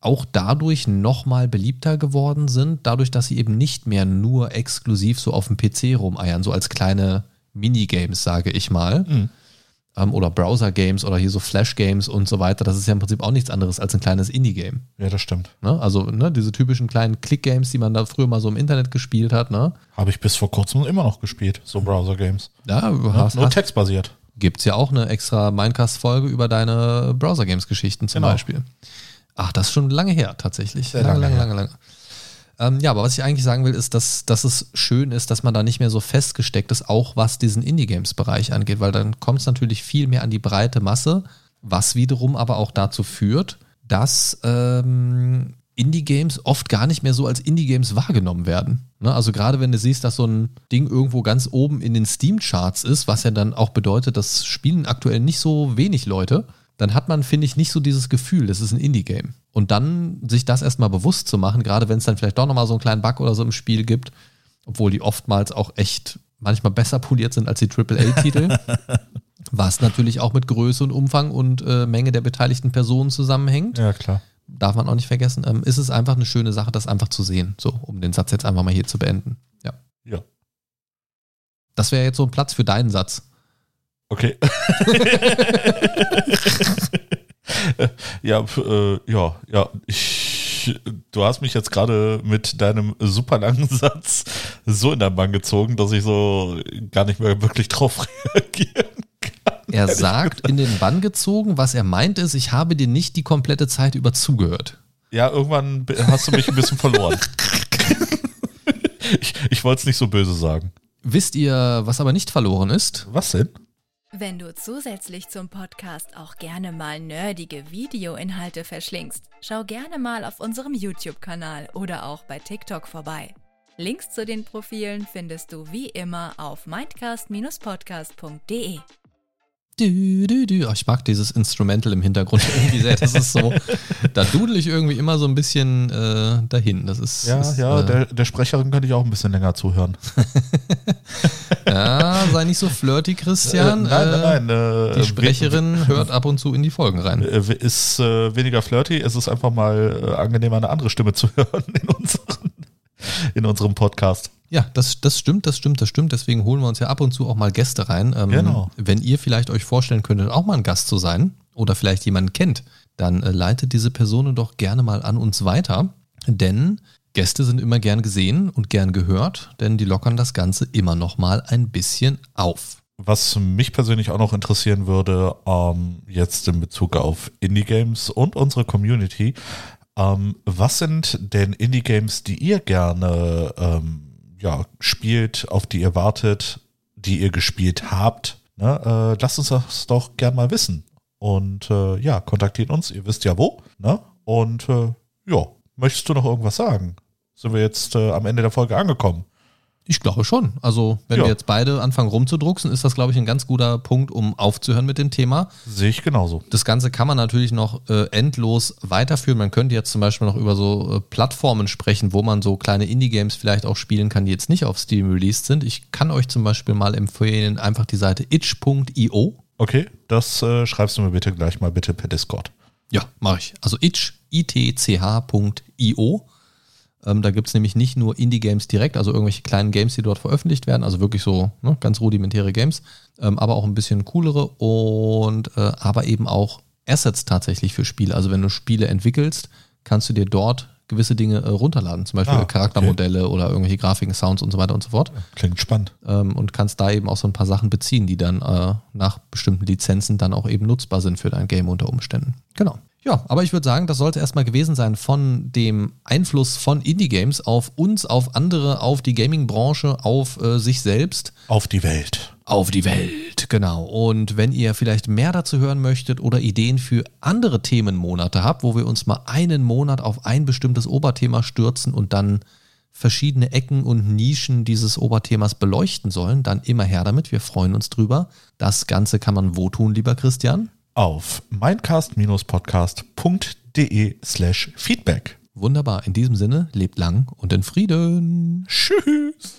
auch dadurch nochmal beliebter geworden sind, dadurch, dass sie eben nicht mehr nur exklusiv so auf dem PC rumeiern, so als kleine Minigames, sage ich mal. Mhm. Ähm, oder Browser-Games oder hier so Flash-Games und so weiter. Das ist ja im Prinzip auch nichts anderes als ein kleines Indie-Game. Ja, das stimmt. Ne? Also ne, diese typischen kleinen Click-Games, die man da früher mal so im Internet gespielt hat. Ne? Habe ich bis vor kurzem immer noch gespielt, so Browser-Games. Ja, ja, hast, nur textbasiert. Gibt es ja auch eine extra Minecast-Folge über deine Browser-Games-Geschichten zum genau. Beispiel. Ach, das ist schon lange her, tatsächlich. Sehr lange, lange, lange, lange. Ähm, ja, aber was ich eigentlich sagen will, ist, dass, dass es schön ist, dass man da nicht mehr so festgesteckt ist, auch was diesen Indie-Games-Bereich angeht, weil dann kommt es natürlich viel mehr an die breite Masse, was wiederum aber auch dazu führt, dass ähm, Indie-Games oft gar nicht mehr so als Indie-Games wahrgenommen werden. Ne? Also gerade wenn du siehst, dass so ein Ding irgendwo ganz oben in den Steam-Charts ist, was ja dann auch bedeutet, das spielen aktuell nicht so wenig Leute, dann hat man, finde ich, nicht so dieses Gefühl, das ist ein Indie-Game. Und dann sich das erstmal bewusst zu machen, gerade wenn es dann vielleicht doch nochmal so einen kleinen Bug oder so im Spiel gibt, obwohl die oftmals auch echt manchmal besser poliert sind als die AAA-Titel, was natürlich auch mit Größe und Umfang und äh, Menge der beteiligten Personen zusammenhängt. Ja, klar. Darf man auch nicht vergessen. Ähm, ist es einfach eine schöne Sache, das einfach zu sehen, so, um den Satz jetzt einfach mal hier zu beenden. Ja. Ja. Das wäre jetzt so ein Platz für deinen Satz. Okay. ja, äh, ja, ja. Ich, du hast mich jetzt gerade mit deinem super langen Satz so in der Bank gezogen, dass ich so gar nicht mehr wirklich drauf reagieren kann. Er sagt in den Bann gezogen, was er meint ist, ich habe dir nicht die komplette Zeit über zugehört. Ja, irgendwann hast du mich ein bisschen verloren. ich ich wollte es nicht so böse sagen. Wisst ihr, was aber nicht verloren ist? Was denn? Wenn du zusätzlich zum Podcast auch gerne mal nerdige Videoinhalte verschlingst, schau gerne mal auf unserem YouTube-Kanal oder auch bei TikTok vorbei. Links zu den Profilen findest du wie immer auf mindcast-podcast.de. Du, du, du. Oh, ich mag dieses Instrumental im Hintergrund irgendwie sehr. Das ist so, da dudel ich irgendwie immer so ein bisschen äh, dahin. Das ist, ja, ist, ja, äh, der, der Sprecherin könnte ich auch ein bisschen länger zuhören. ja, sei nicht so flirty, Christian. Äh, nein, nein, nein. Äh, die Sprecherin hört ab und zu in die Folgen rein. Äh, ist äh, weniger flirty, es ist einfach mal äh, angenehmer, eine andere Stimme zu hören in, unseren, in unserem Podcast. Ja, das, das stimmt, das stimmt, das stimmt. Deswegen holen wir uns ja ab und zu auch mal Gäste rein. Ähm, Genau. Wenn ihr vielleicht euch vorstellen könntet, auch mal ein Gast zu sein oder vielleicht jemanden kennt, dann äh, leitet diese Person doch gerne mal an uns weiter. Denn Gäste sind immer gern gesehen und gern gehört, denn die lockern das Ganze immer noch mal ein bisschen auf. Was mich persönlich auch noch interessieren würde, ähm, jetzt in Bezug auf Indie-Games und unsere Community, ähm, was sind denn Indie-Games, die ihr gerne ähm, ja, spielt, auf die ihr wartet, die ihr gespielt habt? Ne? Äh, lasst uns das doch gern mal wissen. Und äh, ja, kontaktiert uns, ihr wisst ja wo. Ne? Und äh, ja, möchtest du noch irgendwas sagen? Sind wir jetzt äh, am Ende der Folge angekommen? Ich glaube schon. Also, wenn Ja. wir jetzt beide anfangen rumzudrucksen, ist das, glaube ich, ein ganz guter Punkt, um aufzuhören mit dem Thema. Sehe ich genauso. Das Ganze kann man natürlich noch äh, endlos weiterführen. Man könnte jetzt zum Beispiel noch über so äh, Plattformen sprechen, wo man so kleine Indie-Games vielleicht auch spielen kann, die jetzt nicht auf Steam released sind. Ich kann euch zum Beispiel mal empfehlen, einfach die Seite itch.io. Okay, das äh, schreibst du mir bitte gleich mal bitte per Discord. Ja, mache ich. Also itch, itch.io. Ähm, da gibt es nämlich nicht nur Indie-Games direkt, also irgendwelche kleinen Games, die dort veröffentlicht werden, also wirklich so ne, ganz rudimentäre Games, ähm, aber auch ein bisschen coolere und äh, aber eben auch Assets tatsächlich für Spiele. Also wenn du Spiele entwickelst, kannst du dir dort gewisse Dinge äh, runterladen, zum Beispiel Ah, okay. Charaktermodelle oder irgendwelche Grafiken, Sounds und so weiter und so fort. Klingt spannend. Ähm, und kannst da eben auch so ein paar Sachen beziehen, die dann äh, nach bestimmten Lizenzen dann auch eben nutzbar sind für dein Game unter Umständen. Genau. Ja, aber ich würde sagen, das sollte erstmal gewesen sein von dem Einfluss von Indie-Games auf uns, auf andere, auf die Gaming-Branche, auf äh, sich selbst. Auf die Welt. Auf die Welt, genau. Und wenn ihr vielleicht mehr dazu hören möchtet oder Ideen für andere Themenmonate habt, wo wir uns mal einen Monat auf ein bestimmtes Oberthema stürzen und dann verschiedene Ecken und Nischen dieses Oberthemas beleuchten sollen, dann immer her damit. Wir freuen uns drüber. Das Ganze kann man wo tun, lieber Christian? Auf mindcast-podcast.de slash feedback. Wunderbar. In diesem Sinne, lebt lang und in Frieden. Tschüss.